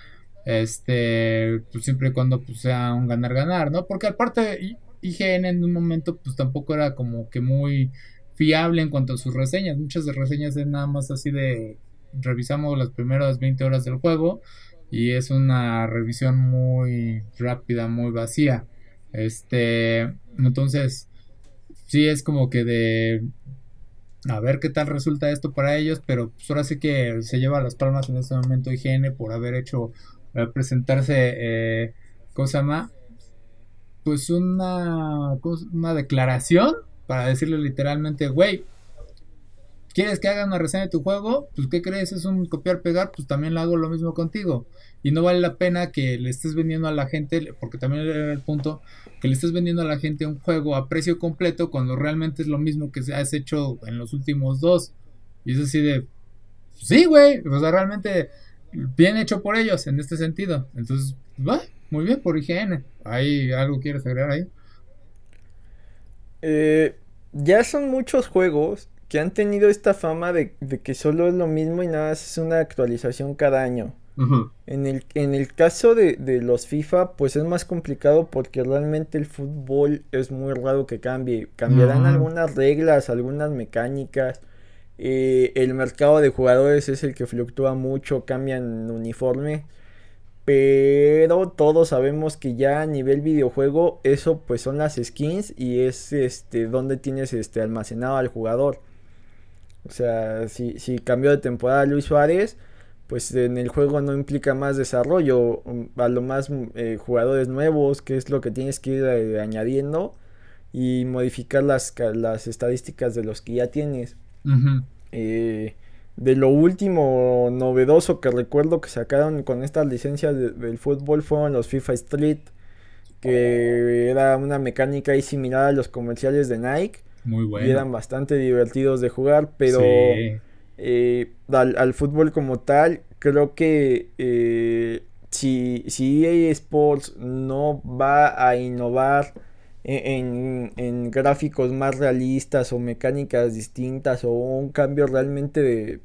este, pues siempre y cuando pues, sea un ganar-ganar, ¿no? Porque aparte IGN en un momento pues tampoco era como que muy fiable en cuanto a sus reseñas. Muchas de reseñas es nada más así de revisamos las primeras 20 horas del juego y es una revisión muy rápida, muy vacía. Este, entonces, sí es como que de a ver qué tal resulta esto para ellos, pero pues ahora sí que se lleva las palmas en este momento IGN por haber hecho eh, presentarse, eh, ¿cómo se llama? Pues una, una declaración para decirle literalmente, güey, ¿quieres que haga una reseña de tu juego? Pues ¿qué crees? Es un copiar-pegar, pues también lo hago lo mismo contigo. Y no vale la pena que le estés vendiendo a la gente, porque también era el punto, que le estés vendiendo a la gente un juego a precio completo cuando realmente es lo mismo que has hecho en los últimos dos. Y es así de, sí, güey, o sea, realmente bien hecho por ellos en este sentido. Entonces, va, muy bien por IGN. ¿Hay algo quieres agregar ahí? Eh, ya son muchos juegos que han tenido esta fama de, que solo es lo mismo y nada es una actualización cada año. en, el, en el caso de, los FIFA, pues es más complicado porque realmente el fútbol es muy raro que cambie. Cambiarán algunas reglas, algunas mecánicas. Eh, el mercado de jugadores es el que fluctúa mucho, cambian uniforme. Pero todos sabemos que ya a nivel videojuego eso pues son las skins y es este donde tienes este almacenado al jugador. O sea, si, si cambió de temporada Luis Suárez, pues en el juego no implica más desarrollo, a lo más eh, jugadores nuevos, que es lo que tienes que ir eh, añadiendo y modificar las, las estadísticas de los que ya tienes. De lo último novedoso que recuerdo que sacaron con estas licencias del fútbol fueron los FIFA Street, que era una mecánica ahí similar a los comerciales de Nike. Muy bueno. Y eran bastante divertidos de jugar, pero eh, al, fútbol como tal, creo que eh, si, si EA Sports no va a innovar en, gráficos más realistas o mecánicas distintas o un cambio realmente de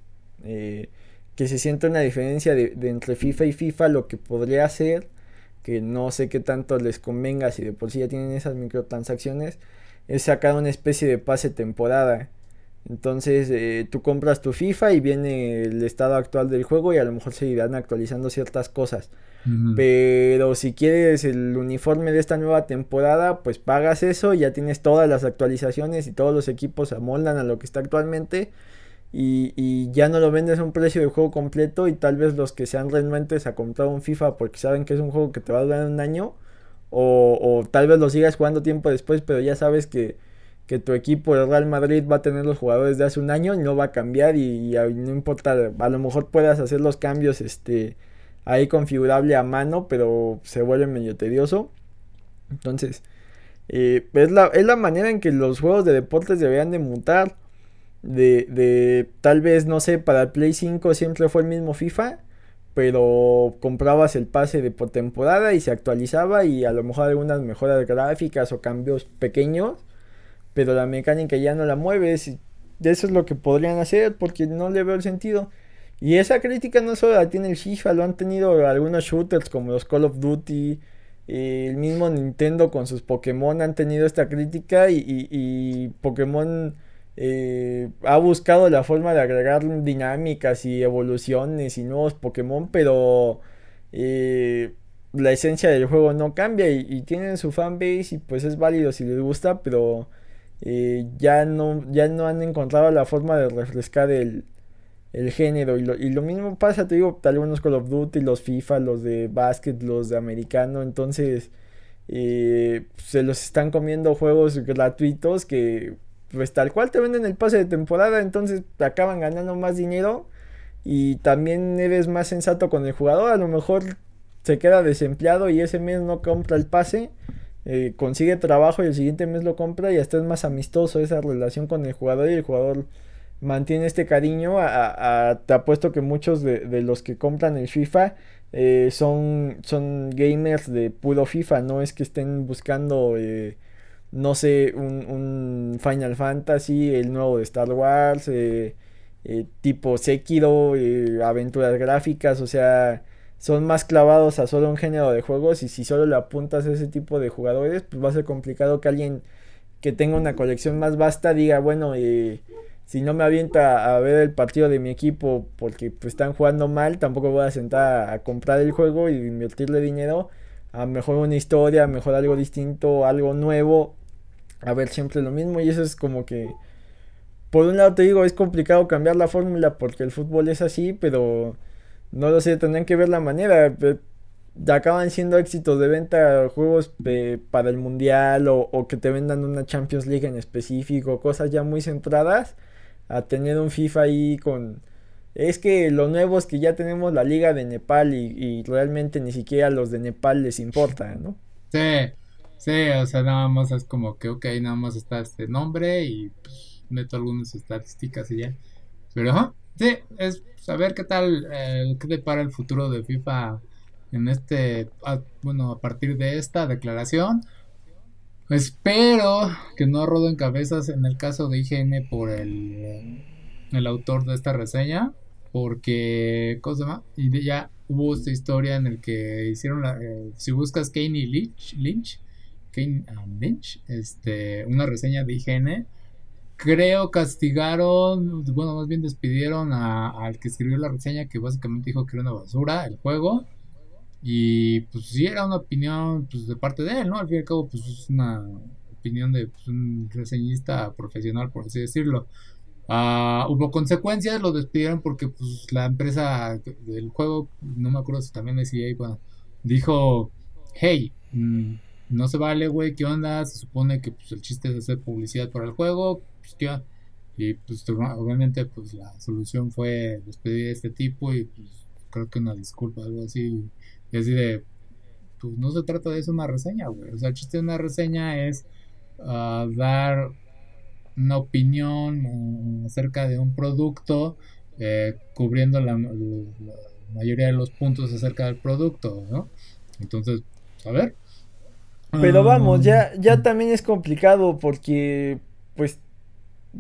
eh, que se sienta una diferencia de, entre FIFA y FIFA lo que podría hacer que no sé qué tanto les convenga si de por sí ya tienen esas microtransacciones es sacar una especie de pase temporada entonces eh, tú compras tu FIFA y viene el estado actual del juego y a lo mejor se irán actualizando ciertas cosas. Pero si quieres el uniforme de esta nueva temporada, pues pagas eso, ya tienes todas las actualizaciones y todos los equipos amoldan a lo que está actualmente. Y, ya no lo vendes a un precio de juego completo y tal vez los que sean renuentes a comprar un FIFA porque saben que es un juego que te va a durar un año o, o tal vez lo sigas jugando tiempo después pero ya sabes que que tu equipo, el Real Madrid, va a tener los jugadores de hace un año y no va a cambiar y, no importa, a lo mejor puedas hacer los cambios este, ahí configurable a mano, pero se vuelve medio tedioso. Entonces, eh, es, la, es la manera en que los juegos de deportes deberían de mutar. De, de tal vez, no sé, para el Play 5 siempre fue el mismo FIFA, pero comprabas el pase de por temporada y se actualizaba y a lo mejor algunas mejoras gráficas o cambios pequeños pero la mecánica ya no la mueves. Y eso es lo que podrían hacer porque no le veo el sentido. Y esa crítica no solo la tiene el FIFA, lo han tenido algunos shooters como los Call of Duty. el mismo Nintendo con sus Pokémon han tenido esta crítica y, Pokémon eh, ha buscado la forma de agregar dinámicas y evoluciones y nuevos Pokémon, pero eh, la esencia del juego no cambia y, tienen su fanbase y pues es válido si les gusta, pero ya, no, ya no han encontrado la forma de refrescar el, el género. Y lo, y lo mismo pasa, te digo, algunos Call of Duty, los FIFA, los de básquet, los de americano. Entonces, eh, se los están comiendo juegos gratuitos que, pues tal cual te venden el pase de temporada. Entonces, te acaban ganando más dinero. Y también eres más sensato con el jugador. A lo mejor se queda desempleado y ese mes no compra el pase. Eh, consigue trabajo y el siguiente mes lo compra y hasta es más amistoso esa relación con el jugador y el jugador mantiene este cariño. A, te apuesto que muchos de, los que compran el FIFA eh, son, son gamers de puro FIFA, no es que estén buscando, eh, no sé, un, Final Fantasy, el nuevo de Star Wars, eh, tipo Sekiro, aventuras gráficas, o sea, son más clavados a solo un género de juegos y si solo le apuntas a ese tipo de jugadores, pues va a ser complicado que alguien que tenga una colección más vasta diga, bueno, eh, si no me avienta a ver el partido de mi equipo porque pues, están jugando mal, tampoco voy a sentar a, comprar el juego y invertirle dinero. A mejor una historia, a mejor algo distinto, algo nuevo. A ver siempre lo mismo y eso es como que... Por un lado te digo, es complicado cambiar la fórmula porque el fútbol es así, pero no lo sé, tendrían que ver la manera. Acaban siendo éxitos de venta juegos para el mundial o, o, que te vendan una Champions League en específico, cosas ya muy centradas a tener un FIFA ahí con... Es que lo nuevo es que ya tenemos la liga de Nepal y, realmente ni siquiera los de Nepal les importa, ¿no? Sí, sí, o sea, nada más es como que, ok, nada más está este nombre y pues, meto algunas estadísticas y ya. Pero, sí, es saber qué tal, eh, qué depara el futuro de FIFA en este, bueno, a partir de esta declaración. Espero que no roden cabezas en el caso de IGN por el, el autor de esta reseña. Porque, ¿cómo se llama? Y ya hubo esta historia en el que hicieron la. Eh, si buscas Kane Lynch, Lynch, Kane, ah, Lynch, este, una reseña de IGN. Creo castigaron, bueno, más bien despidieron al que escribió la reseña que básicamente dijo que era una basura el juego y pues sí era una opinión pues, de parte de él, ¿no? Al fin y al cabo, pues es una opinión de pues, un reseñista profesional, por así decirlo. Uh, hubo consecuencias, lo despidieron porque pues la empresa del juego, no me acuerdo si también decía, bueno, dijo, hey, mm, no se vale, güey, ¿qué onda? Se supone que pues el chiste es hacer publicidad para el juego, pues qué y pues obviamente pues la solución fue despedir a este tipo y pues creo que una disculpa, algo así y así de, pues no se trata de eso una reseña, güey. O sea, el chiste de una reseña es ah, dar una opinión eh, acerca de un producto, eh, cubriendo la, mayoría de los puntos acerca del producto, ¿no? Entonces, a ver. Pero vamos, ya, ya también es complicado porque, pues,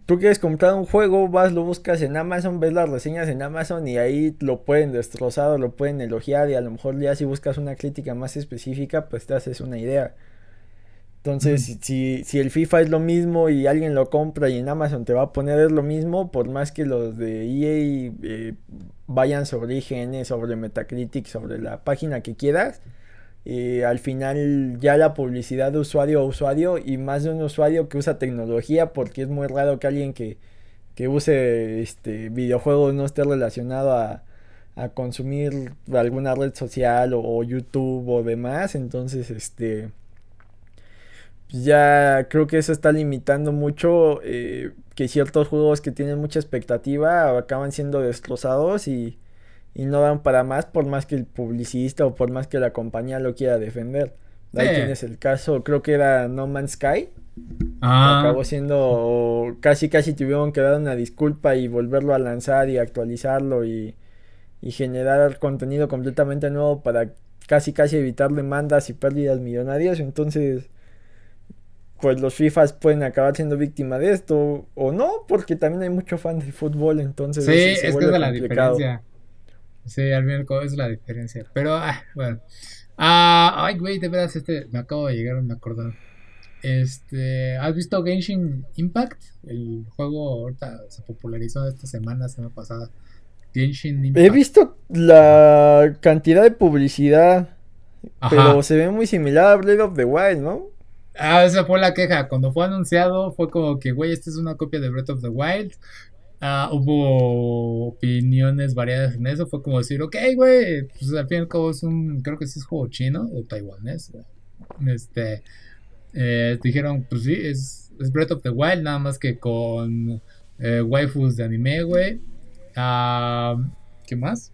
tú quieres comprar un juego, vas, lo buscas en Amazon, ves las reseñas en Amazon y ahí lo pueden destrozar o lo pueden elogiar y a lo mejor ya si buscas una crítica más específica, pues te haces una idea. Entonces, si, si, el FIFA es lo mismo y alguien lo compra y en Amazon te va a poner es lo mismo, por más que los de EA eh, vayan sobre IGN, sobre Metacritic, sobre la página que quieras, y al final ya la publicidad de usuario a usuario y más de un usuario que usa tecnología porque es muy raro que alguien que, use este videojuegos no esté relacionado a, consumir alguna red social o, YouTube o demás. Entonces este ya creo que eso está limitando mucho eh, que ciertos juegos que tienen mucha expectativa acaban siendo destrozados y y no dan para más por más que el publicista o por más que la compañía lo quiera defender. Ahí tienes el caso, creo que era No Man's Sky. Ah. Acabó siendo casi casi tuvieron que dar una disculpa y volverlo a lanzar y actualizarlo y, y generar contenido completamente nuevo para casi casi evitar demandas y pérdidas millonarias. Entonces, pues los FIFAs pueden acabar siendo víctimas de esto o no, porque también hay mucho fan de fútbol, entonces sí, es que es de la diferencia. Sí, al fin es la diferencia. Pero, ah, bueno. Ah, ay, güey, de veras, este, me acabo de llegar, me acordar. Este, ¿has visto Genshin Impact? El juego ahorita se popularizó esta semana, semana pasada. Genshin Impact. He visto la cantidad de publicidad, pero se ve muy similar a Blade of the Wild, ¿no? Ah, esa fue la queja. Cuando fue anunciado, fue como que, güey, esta es una copia de Breath of the Wild. Ah, hubo opiniones variadas en eso. Fue como decir, ok, güey, pues al fin y al cabo es un, creo que sí es juego chino o taiwanés. Este, eh, dijeron, pues sí, es, es, Breath of the Wild, nada más que con eh, waifus de anime, güey. Ah, ¿Qué más?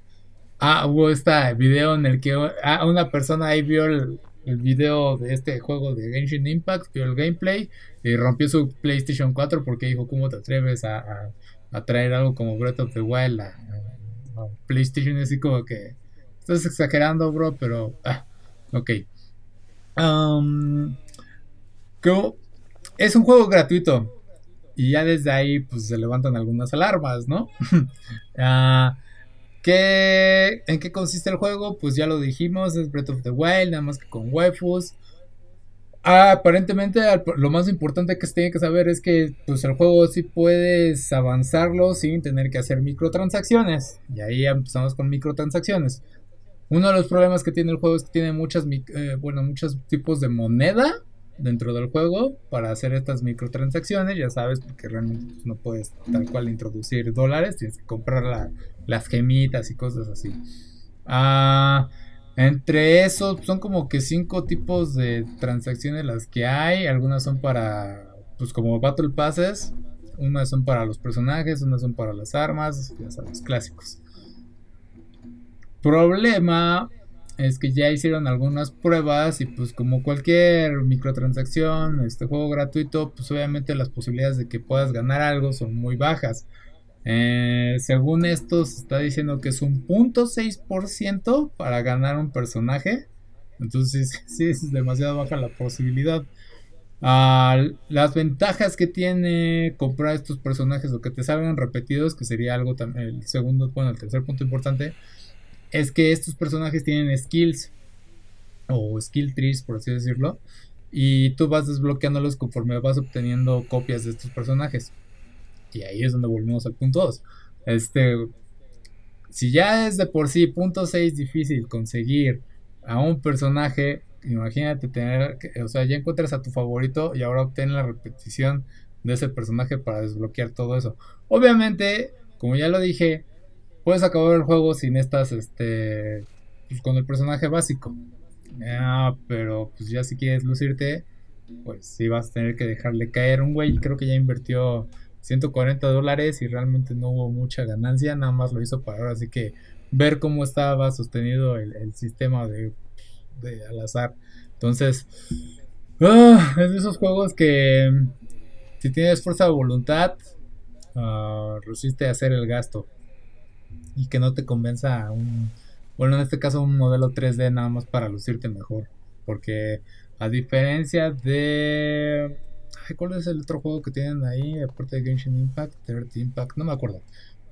Ah, hubo este video en el que ah, una persona ahí vio el, video de este juego de Genshin Impact, vio el gameplay y rompió su PlayStation 4 porque dijo, ¿cómo te atreves a, traer algo como Breath of the Wild a, PlayStation? así como que estás exagerando, bro, pero... Ah, ok. Um, es un juego gratuito y ya desde ahí pues se levantan algunas alarmas, ¿no? Ah, ¿En qué consiste el juego? Pues ya lo dijimos, es Breath of the Wild, nada más que con waifus. Ah, aparentemente lo más importante que se tiene que saber es que pues el juego sí puedes avanzarlo sin tener que hacer microtransacciones. Y ahí empezamos con microtransacciones. Uno de los problemas que tiene el juego es que tiene muchas, eh, bueno, muchos tipos de moneda dentro del juego para hacer estas microtransacciones, ya sabes, porque realmente pues, no puedes tal cual introducir dólares, tienes que comprar las gemitas y cosas así. Ah, entre esos son como que cinco tipos de transacciones las que hay, algunas son para, pues como Battle Passes, unas son para los personajes, unas son para las armas, ya sabes, clásicos. Problema es que ya hicieron algunas pruebas y pues como cualquier microtransacción, este juego gratuito, pues obviamente las posibilidades de que puedas ganar algo son muy bajas. Eh, según esto se está diciendo que es un .6% para ganar un personaje. Entonces sí es demasiado baja la posibilidad. Ah, las ventajas que tiene comprar estos personajes o que te salgan repetidos, que sería algo también, el segundo, bueno, el tercer punto importante, es que estos personajes tienen skills o skill trees, por así decirlo, y tú vas desbloqueándolos conforme vas obteniendo copias de estos personajes. Y ahí es donde volvemos al punto 2. Este, si ya es de por sí punto 6 difícil conseguir a un personaje, imagínate tener, o sea, ya encuentras a tu favorito y ahora obtienes la repetición de ese personaje para desbloquear todo eso. Obviamente, como ya lo dije, puedes acabar el juego sin estas, este, pues con el personaje básico. Ah, pero pues ya si quieres lucirte, pues sí vas a tener que dejarle caer. Un güey creo que ya invirtió 140 dólares y realmente no hubo mucha ganancia, nada más lo hizo para ahora, así que ver cómo estaba sostenido el, sistema de, al azar. Entonces, ah, es de esos juegos que si tienes fuerza de voluntad, uh, resiste a hacer el gasto y que no te convenza un, bueno, en este caso un modelo 3D nada más para lucirte mejor. Porque a diferencia de... ¿Cuál es el otro juego que tienen ahí? Aparte de Genshin Impact, Third Impact, no me acuerdo.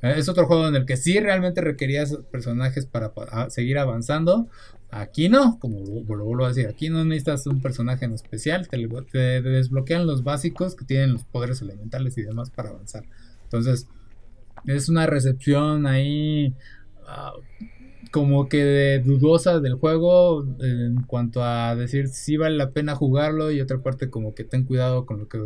Eh, es otro juego en el que sí realmente requerías personajes para, seguir avanzando. Aquí no, como lo, vuelvo a decir, aquí no necesitas un personaje en especial. Te, te, desbloquean los básicos que tienen los poderes elementales y demás para avanzar. Entonces, es una recepción ahí ah, como que de dudosa del juego en cuanto a decir si vale la pena jugarlo y otra parte como que ten cuidado con lo que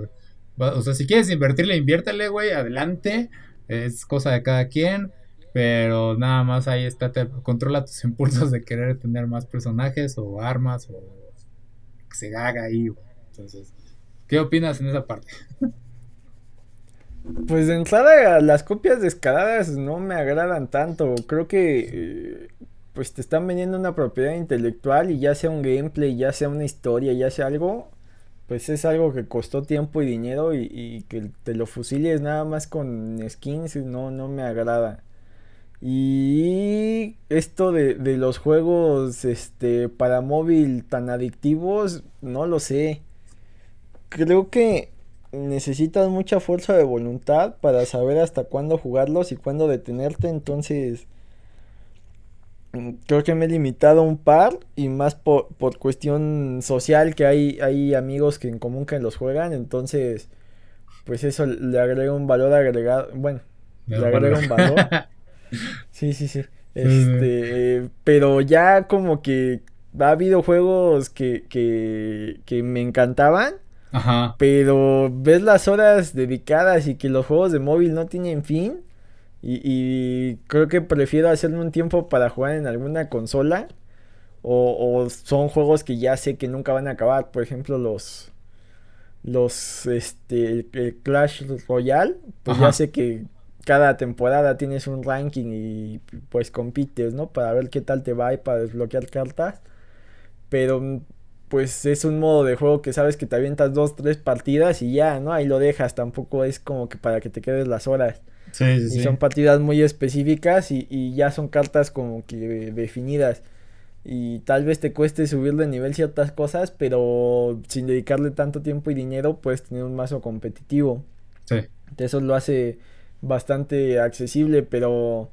va, o sea si quieres invertirle inviértele güey adelante es cosa de cada quien pero nada más ahí está te controla tus impulsos de querer tener más personajes o armas o que se haga ahí entonces qué opinas en esa parte Pues de entrada las copias descaradas no me agradan tanto. Creo que eh, pues te están vendiendo una propiedad intelectual y ya sea un gameplay, ya sea una historia, ya sea algo, pues es algo que costó tiempo y dinero y, que te lo fusiles nada más con skins no, no me agrada. Y esto de, de los juegos este, para móvil tan adictivos, no lo sé. Creo que necesitas mucha fuerza de voluntad para saber hasta cuándo jugarlos y cuándo detenerte. Entonces, mm, creo que me he limitado a un par y más por, cuestión social que hay, hay amigos que en común que los juegan. Entonces, pues eso le agrega un valor agregado. Bueno, le agrega un valor. sí, sí, sí. Este, pero ya como que ha habido juegos que, que, que me encantaban pero ves las horas dedicadas y que los juegos de móvil no tienen fin. Y, creo que prefiero hacerme un tiempo para jugar en alguna consola. O, son juegos que ya sé que nunca van a acabar. Por ejemplo, los. Los. Este. El, Clash Royale. Pues ya sé que cada temporada tienes un ranking y pues compites, ¿no? Para ver qué tal te va y para desbloquear cartas. Pero pues es un modo de juego que sabes que te avientas dos, tres partidas y ya, ¿no? Ahí lo dejas, tampoco es como que para que te quedes las horas. Sí, sí, y son partidas muy específicas y, y, ya son cartas como que definidas. Y tal vez te cueste subir de nivel ciertas cosas, pero sin dedicarle tanto tiempo y dinero puedes tener un mazo competitivo. Sí. Eso lo hace bastante accesible, pero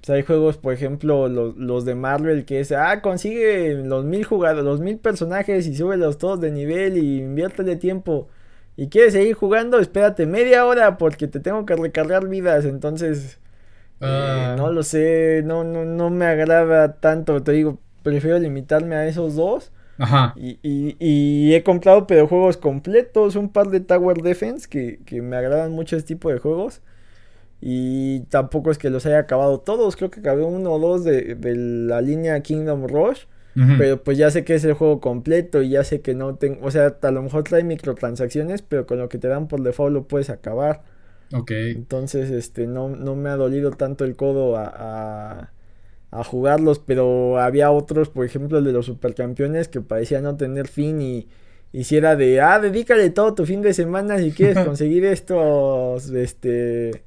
pues hay juegos, por ejemplo, los, los, de Marvel, que es, ah, consigue los mil jugadores, los mil personajes y súbelos todos de nivel y inviértele tiempo. Y quieres seguir jugando, espérate media hora porque te tengo que recargar vidas. Entonces, eh, ah. no lo sé, no, no, no me agrada tanto. Te digo, prefiero limitarme a esos dos. Ajá. Y, y, y he comprado pero juegos completos, un par de Tower Defense que, que me agradan mucho este tipo de juegos. Y tampoco es que los haya acabado todos. Creo que acabé uno o dos de, la línea Kingdom Rush. Pero pues ya sé que es el juego completo y ya sé que no tengo. O sea, a lo mejor trae microtransacciones, pero con lo que te dan por default lo puedes acabar. Ok. Entonces, este, no, no me ha dolido tanto el codo a, a, jugarlos. Pero había otros, por ejemplo, el de los supercampeones que parecía no tener fin y. hiciera de, ah, dedícale todo tu fin de semana si quieres conseguir estos, este,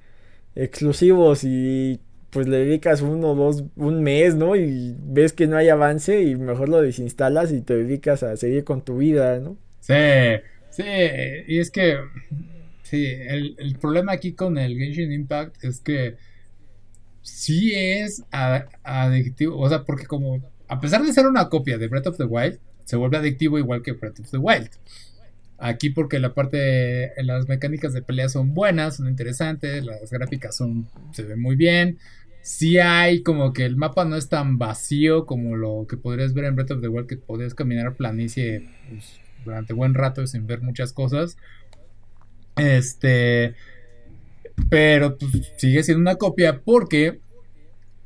exclusivos y pues le dedicas uno, dos, un mes, ¿no? Y ves que no hay avance y mejor lo desinstalas y te dedicas a seguir con tu vida, ¿no? Sí, sí, y es que, sí, el, problema aquí con el Genshin Impact es que sí es adictivo, o sea, porque como, a pesar de ser una copia de Breath of the Wild, se vuelve adictivo igual que Breath of the Wild. Aquí porque la parte, de, las mecánicas de pelea son buenas, son interesantes, las gráficas son, se ven muy bien. Sí hay como que el mapa no es tan vacío como lo que podrías ver en Breath of the Wild, que podrías caminar planicie pues, durante buen rato sin ver muchas cosas. Este, pero pues, sigue siendo una copia porque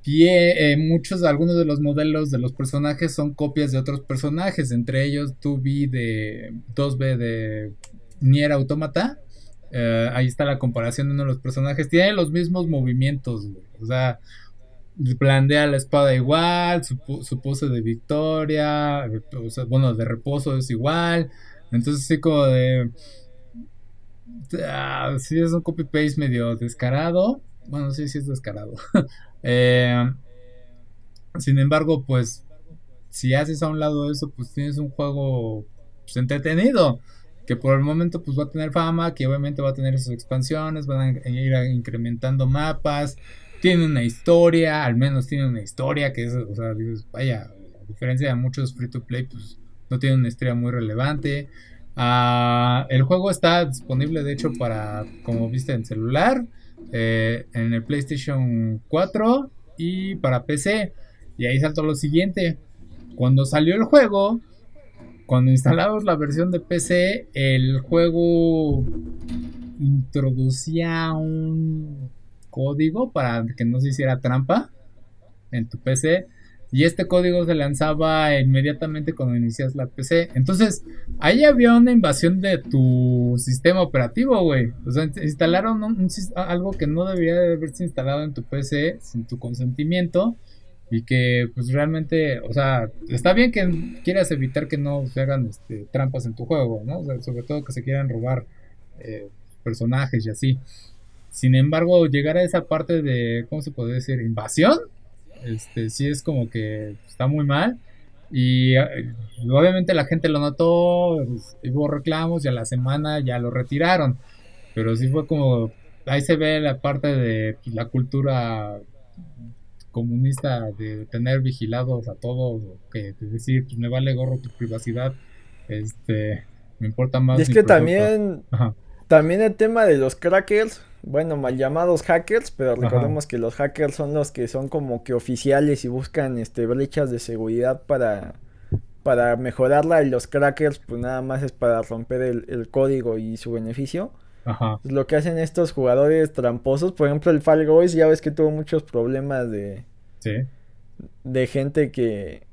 eh, muchos, algunos de los modelos de los personajes son copias de otros personajes, entre ellos 2B de 2B de Nier Automata. Eh, ahí está la comparación de uno de los personajes. Tiene los mismos movimientos, o sea, planea la espada igual, su, pose de victoria, bueno, de reposo es igual. Entonces, sí, como de. Ah, sí, es un copy-paste medio descarado. Bueno, sí, sí es descarado. Eh, sin embargo, pues, si haces a un lado eso, pues tienes un juego pues, entretenido. Que por el momento pues va a tener fama, que obviamente va a tener sus expansiones, van a ir incrementando mapas, tiene una historia, al menos tiene una historia que es, o sea, vaya, a diferencia de muchos free to play, pues no tiene una historia muy relevante. Ah, el juego está disponible de hecho para, como viste, en celular. Eh, en el PlayStation 4 y para PC. Y ahí saltó lo siguiente. Cuando salió el juego, cuando instalamos la versión de PC, el juego introducía un código para que no se hiciera trampa en tu PC y este código se lanzaba inmediatamente cuando inicias la PC. Entonces, ahí había una invasión de tu sistema operativo, güey. O sea, instalaron algo que no debería de haberse instalado en tu PC sin tu consentimiento. Y que, pues realmente, o sea, está bien que quieras evitar que no se hagan este, trampas en tu juego, ¿no? O sea, sobre todo que se quieran robar eh, personajes y así. Sin embargo, llegar a esa parte de, ¿cómo se puede decir? Invasión este, sí es como que está muy mal. Y eh, obviamente la gente lo notó, pues, hubo reclamos y a la semana ya lo retiraron. Pero sí fue como, ahí se ve la parte de pues, la cultura comunista de tener vigilados a todos, que de decir, pues me vale gorro tu privacidad, este, me importa más. Y es que también, también el tema de los crackers, bueno, mal llamados hackers, pero recordemos que los hackers son los que son como que oficiales y buscan este brechas de seguridad para, para mejorarla y los crackers pues nada más es para romper el, código y su beneficio. Ajá. Lo que hacen estos jugadores tramposos, por ejemplo el Fall Guys, ya ves que tuvo muchos problemas de, Sí. de gente que,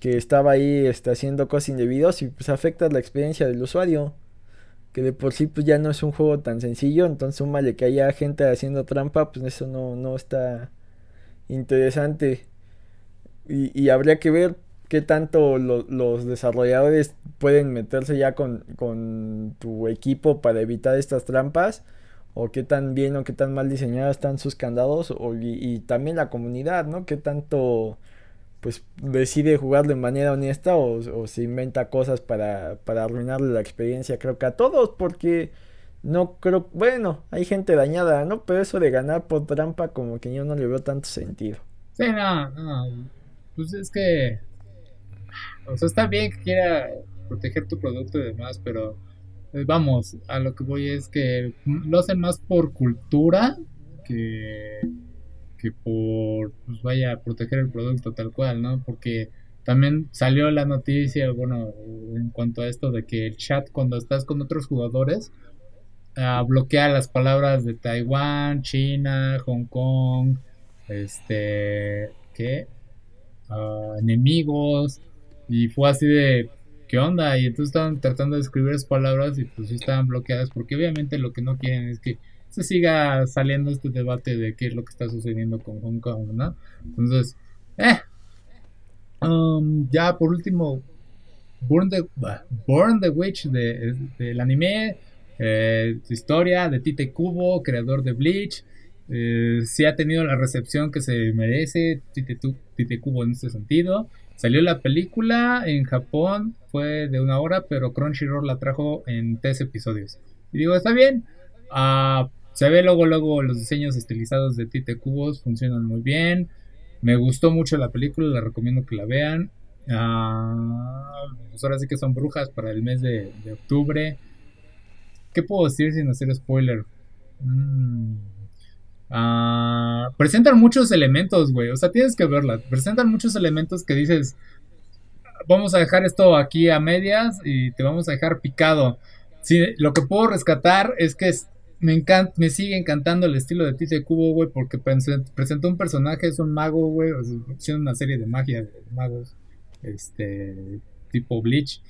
que estaba ahí este, haciendo cosas indebidas y pues afecta la experiencia del usuario. Que de por sí pues ya no es un juego tan sencillo, entonces súmale que haya gente haciendo trampa, pues eso no, no está interesante. Y, y habría que ver qué tanto lo- los desarrolladores pueden meterse ya con, con tu equipo para evitar estas trampas. O qué tan bien o qué tan mal diseñados están sus candados. O, y, y también la comunidad, ¿no? Qué tanto pues decide jugar de manera honesta o, o se inventa cosas para, para arruinarle la experiencia. Creo que a todos, porque no creo, bueno, hay gente dañada, ¿no? Pero eso de ganar por trampa como que yo no le veo tanto sentido. Sí, no, no. Pues es que. O sea, está bien que quiera proteger tu producto y demás, pero. eh, vamos, a lo que voy es que lo hacen más por cultura que. Que por. Pues vaya, proteger el producto tal cual, ¿no? Porque también salió la noticia, bueno, en cuanto a esto de que el chat, cuando estás con otros jugadores. ah, bloquea las palabras de Taiwán, China, Hong Kong, este, ¿qué? Ah, enemigos, y fue así de, ¿qué onda? Y entonces estaban tratando de escribir esas palabras y pues estaban bloqueadas, porque obviamente lo que no quieren es que se siga saliendo este debate de qué es lo que está sucediendo con Hong Kong, ¿no? Entonces, eh, um, ya por último, Burn the, Burn the Witch de, del anime, eh, historia de Tite Kubo, creador de Bleach. Eh, sí ha tenido la recepción que se merece Tite, Tite Kubo en este sentido. Salió la película en Japón, fue de una hora, pero Crunchyroll la trajo en tres episodios. Y digo, está bien. Ah, se ve luego, luego los diseños estilizados de Tite Cubos funcionan muy bien. Me gustó mucho la película, la recomiendo que la vean. Ah, pues ahora sí que son brujas para el mes de, octubre. ¿Qué puedo decir sin hacer spoiler? Mm. Ah, presentan muchos elementos, güey. O sea, tienes que verla. Presentan muchos elementos que dices, vamos a dejar esto aquí a medias y te vamos a dejar picado. Sí, lo que puedo rescatar es que es- me encanta, me sigue encantando el estilo de Tite Kubo, güey, porque presen- presentó un personaje, es un mago, güey, o una serie de magia de magos, este, tipo Bleach.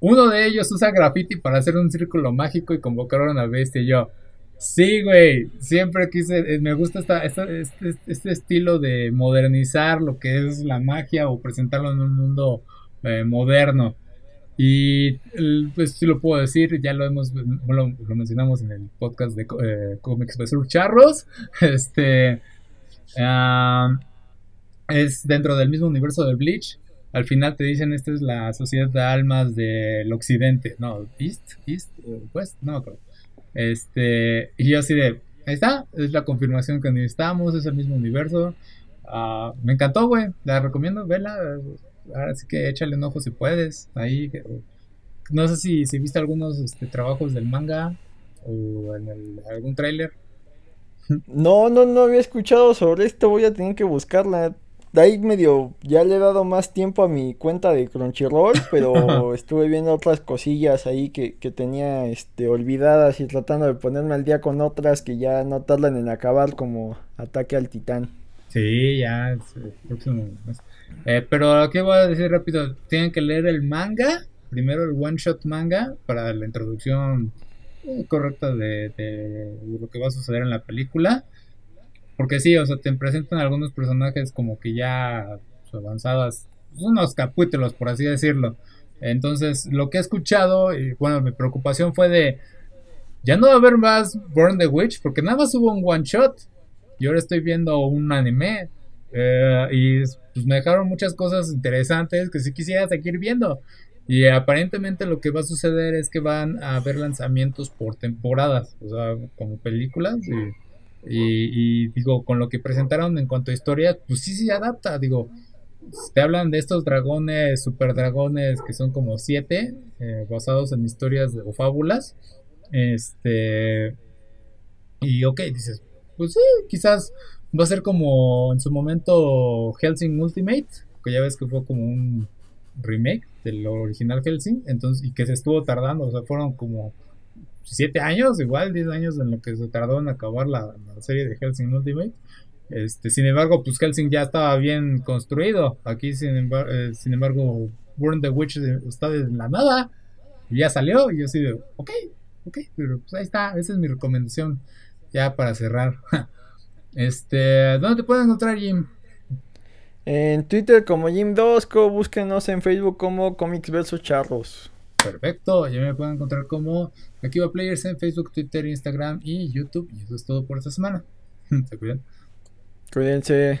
Uno de ellos usa graffiti para hacer un círculo mágico y convocar a bestia. Y yo, sí, güey, siempre quise, eh, me gusta esta, esta- este, este estilo de modernizar lo que es la magia o presentarlo en un mundo eh, moderno. Y pues sí lo puedo decir, ya lo hemos lo, mencionamos en el podcast de eh, Comics Besur Charros. Este es dentro del mismo universo de Bleach. Al final te dicen esta es la sociedad de almas del occidente. No, East, East, eh, West, no acuerdo. Este, y yo así de, ahí está, es la confirmación que necesitamos, es el mismo universo. Ah, me encantó, güey, la recomiendo, vela. Ahora sí que échale un ojo si puedes. Ahí, no sé si, si viste algunos este, trabajos del manga o en el- algún tráiler. No, no, no había escuchado sobre esto, voy a tener que buscarla. De ahí medio, ya le he dado más tiempo a mi cuenta de Crunchyroll, pero estuve viendo otras cosillas ahí que, que tenía este, olvidadas y tratando de ponerme al día con otras que ya no tardan en acabar como Ataque al Titán. Sí, ya, es el próximo. Eh, pero aquí voy a decir rápido, tienen que leer el manga, primero el one shot manga para la introducción eh, correcta de, de lo que va a suceder en la película. Porque sí, o sea, te presentan algunos personajes como que ya pues, avanzadas, unos capítulos, por así decirlo. Entonces, lo que he escuchado, y bueno, mi preocupación fue de, ya no va a haber más Burn the Witch, porque nada más hubo un one shot. Y ahora estoy viendo un anime. eh, y pues me dejaron muchas cosas interesantes que sí quisiera seguir viendo. Y aparentemente lo que va a suceder es que van a haber lanzamientos por temporadas, o sea, como películas. Y, y- y, digo, con lo que presentaron en cuanto a historia, pues sí se adapta. Digo, te hablan de estos dragones, super dragones, que son como siete, eh, basados en historias de- o fábulas. Este. Y ok, dices, pues sí, quizás va a ser como en su momento Helsing Ultimate, que ya ves que fue como un remake del original Helsing, entonces, y que se estuvo tardando, o sea, fueron como 7 años, igual 10 años en lo que se tardó en acabar la, serie de Helsing Ultimate. Este, sin embargo, pues Helsing ya estaba bien construido. Aquí, sin, embargo, eh, sin embargo Burn the Witch está de la nada. Y ya salió. Y yo así de, ok, ok, pero pues ahí está. Esa es mi recomendación. Ya para cerrar. este, ¿dónde te pueden encontrar, Jim? En Twitter como Jim Dosco, búsquenos en Facebook como Comics vs Charros. Perfecto, ya me pueden encontrar como Aquí va Players en Facebook, Twitter, Instagram y YouTube. Y eso es todo por esta semana. ¿Se cuidan? Cuídense.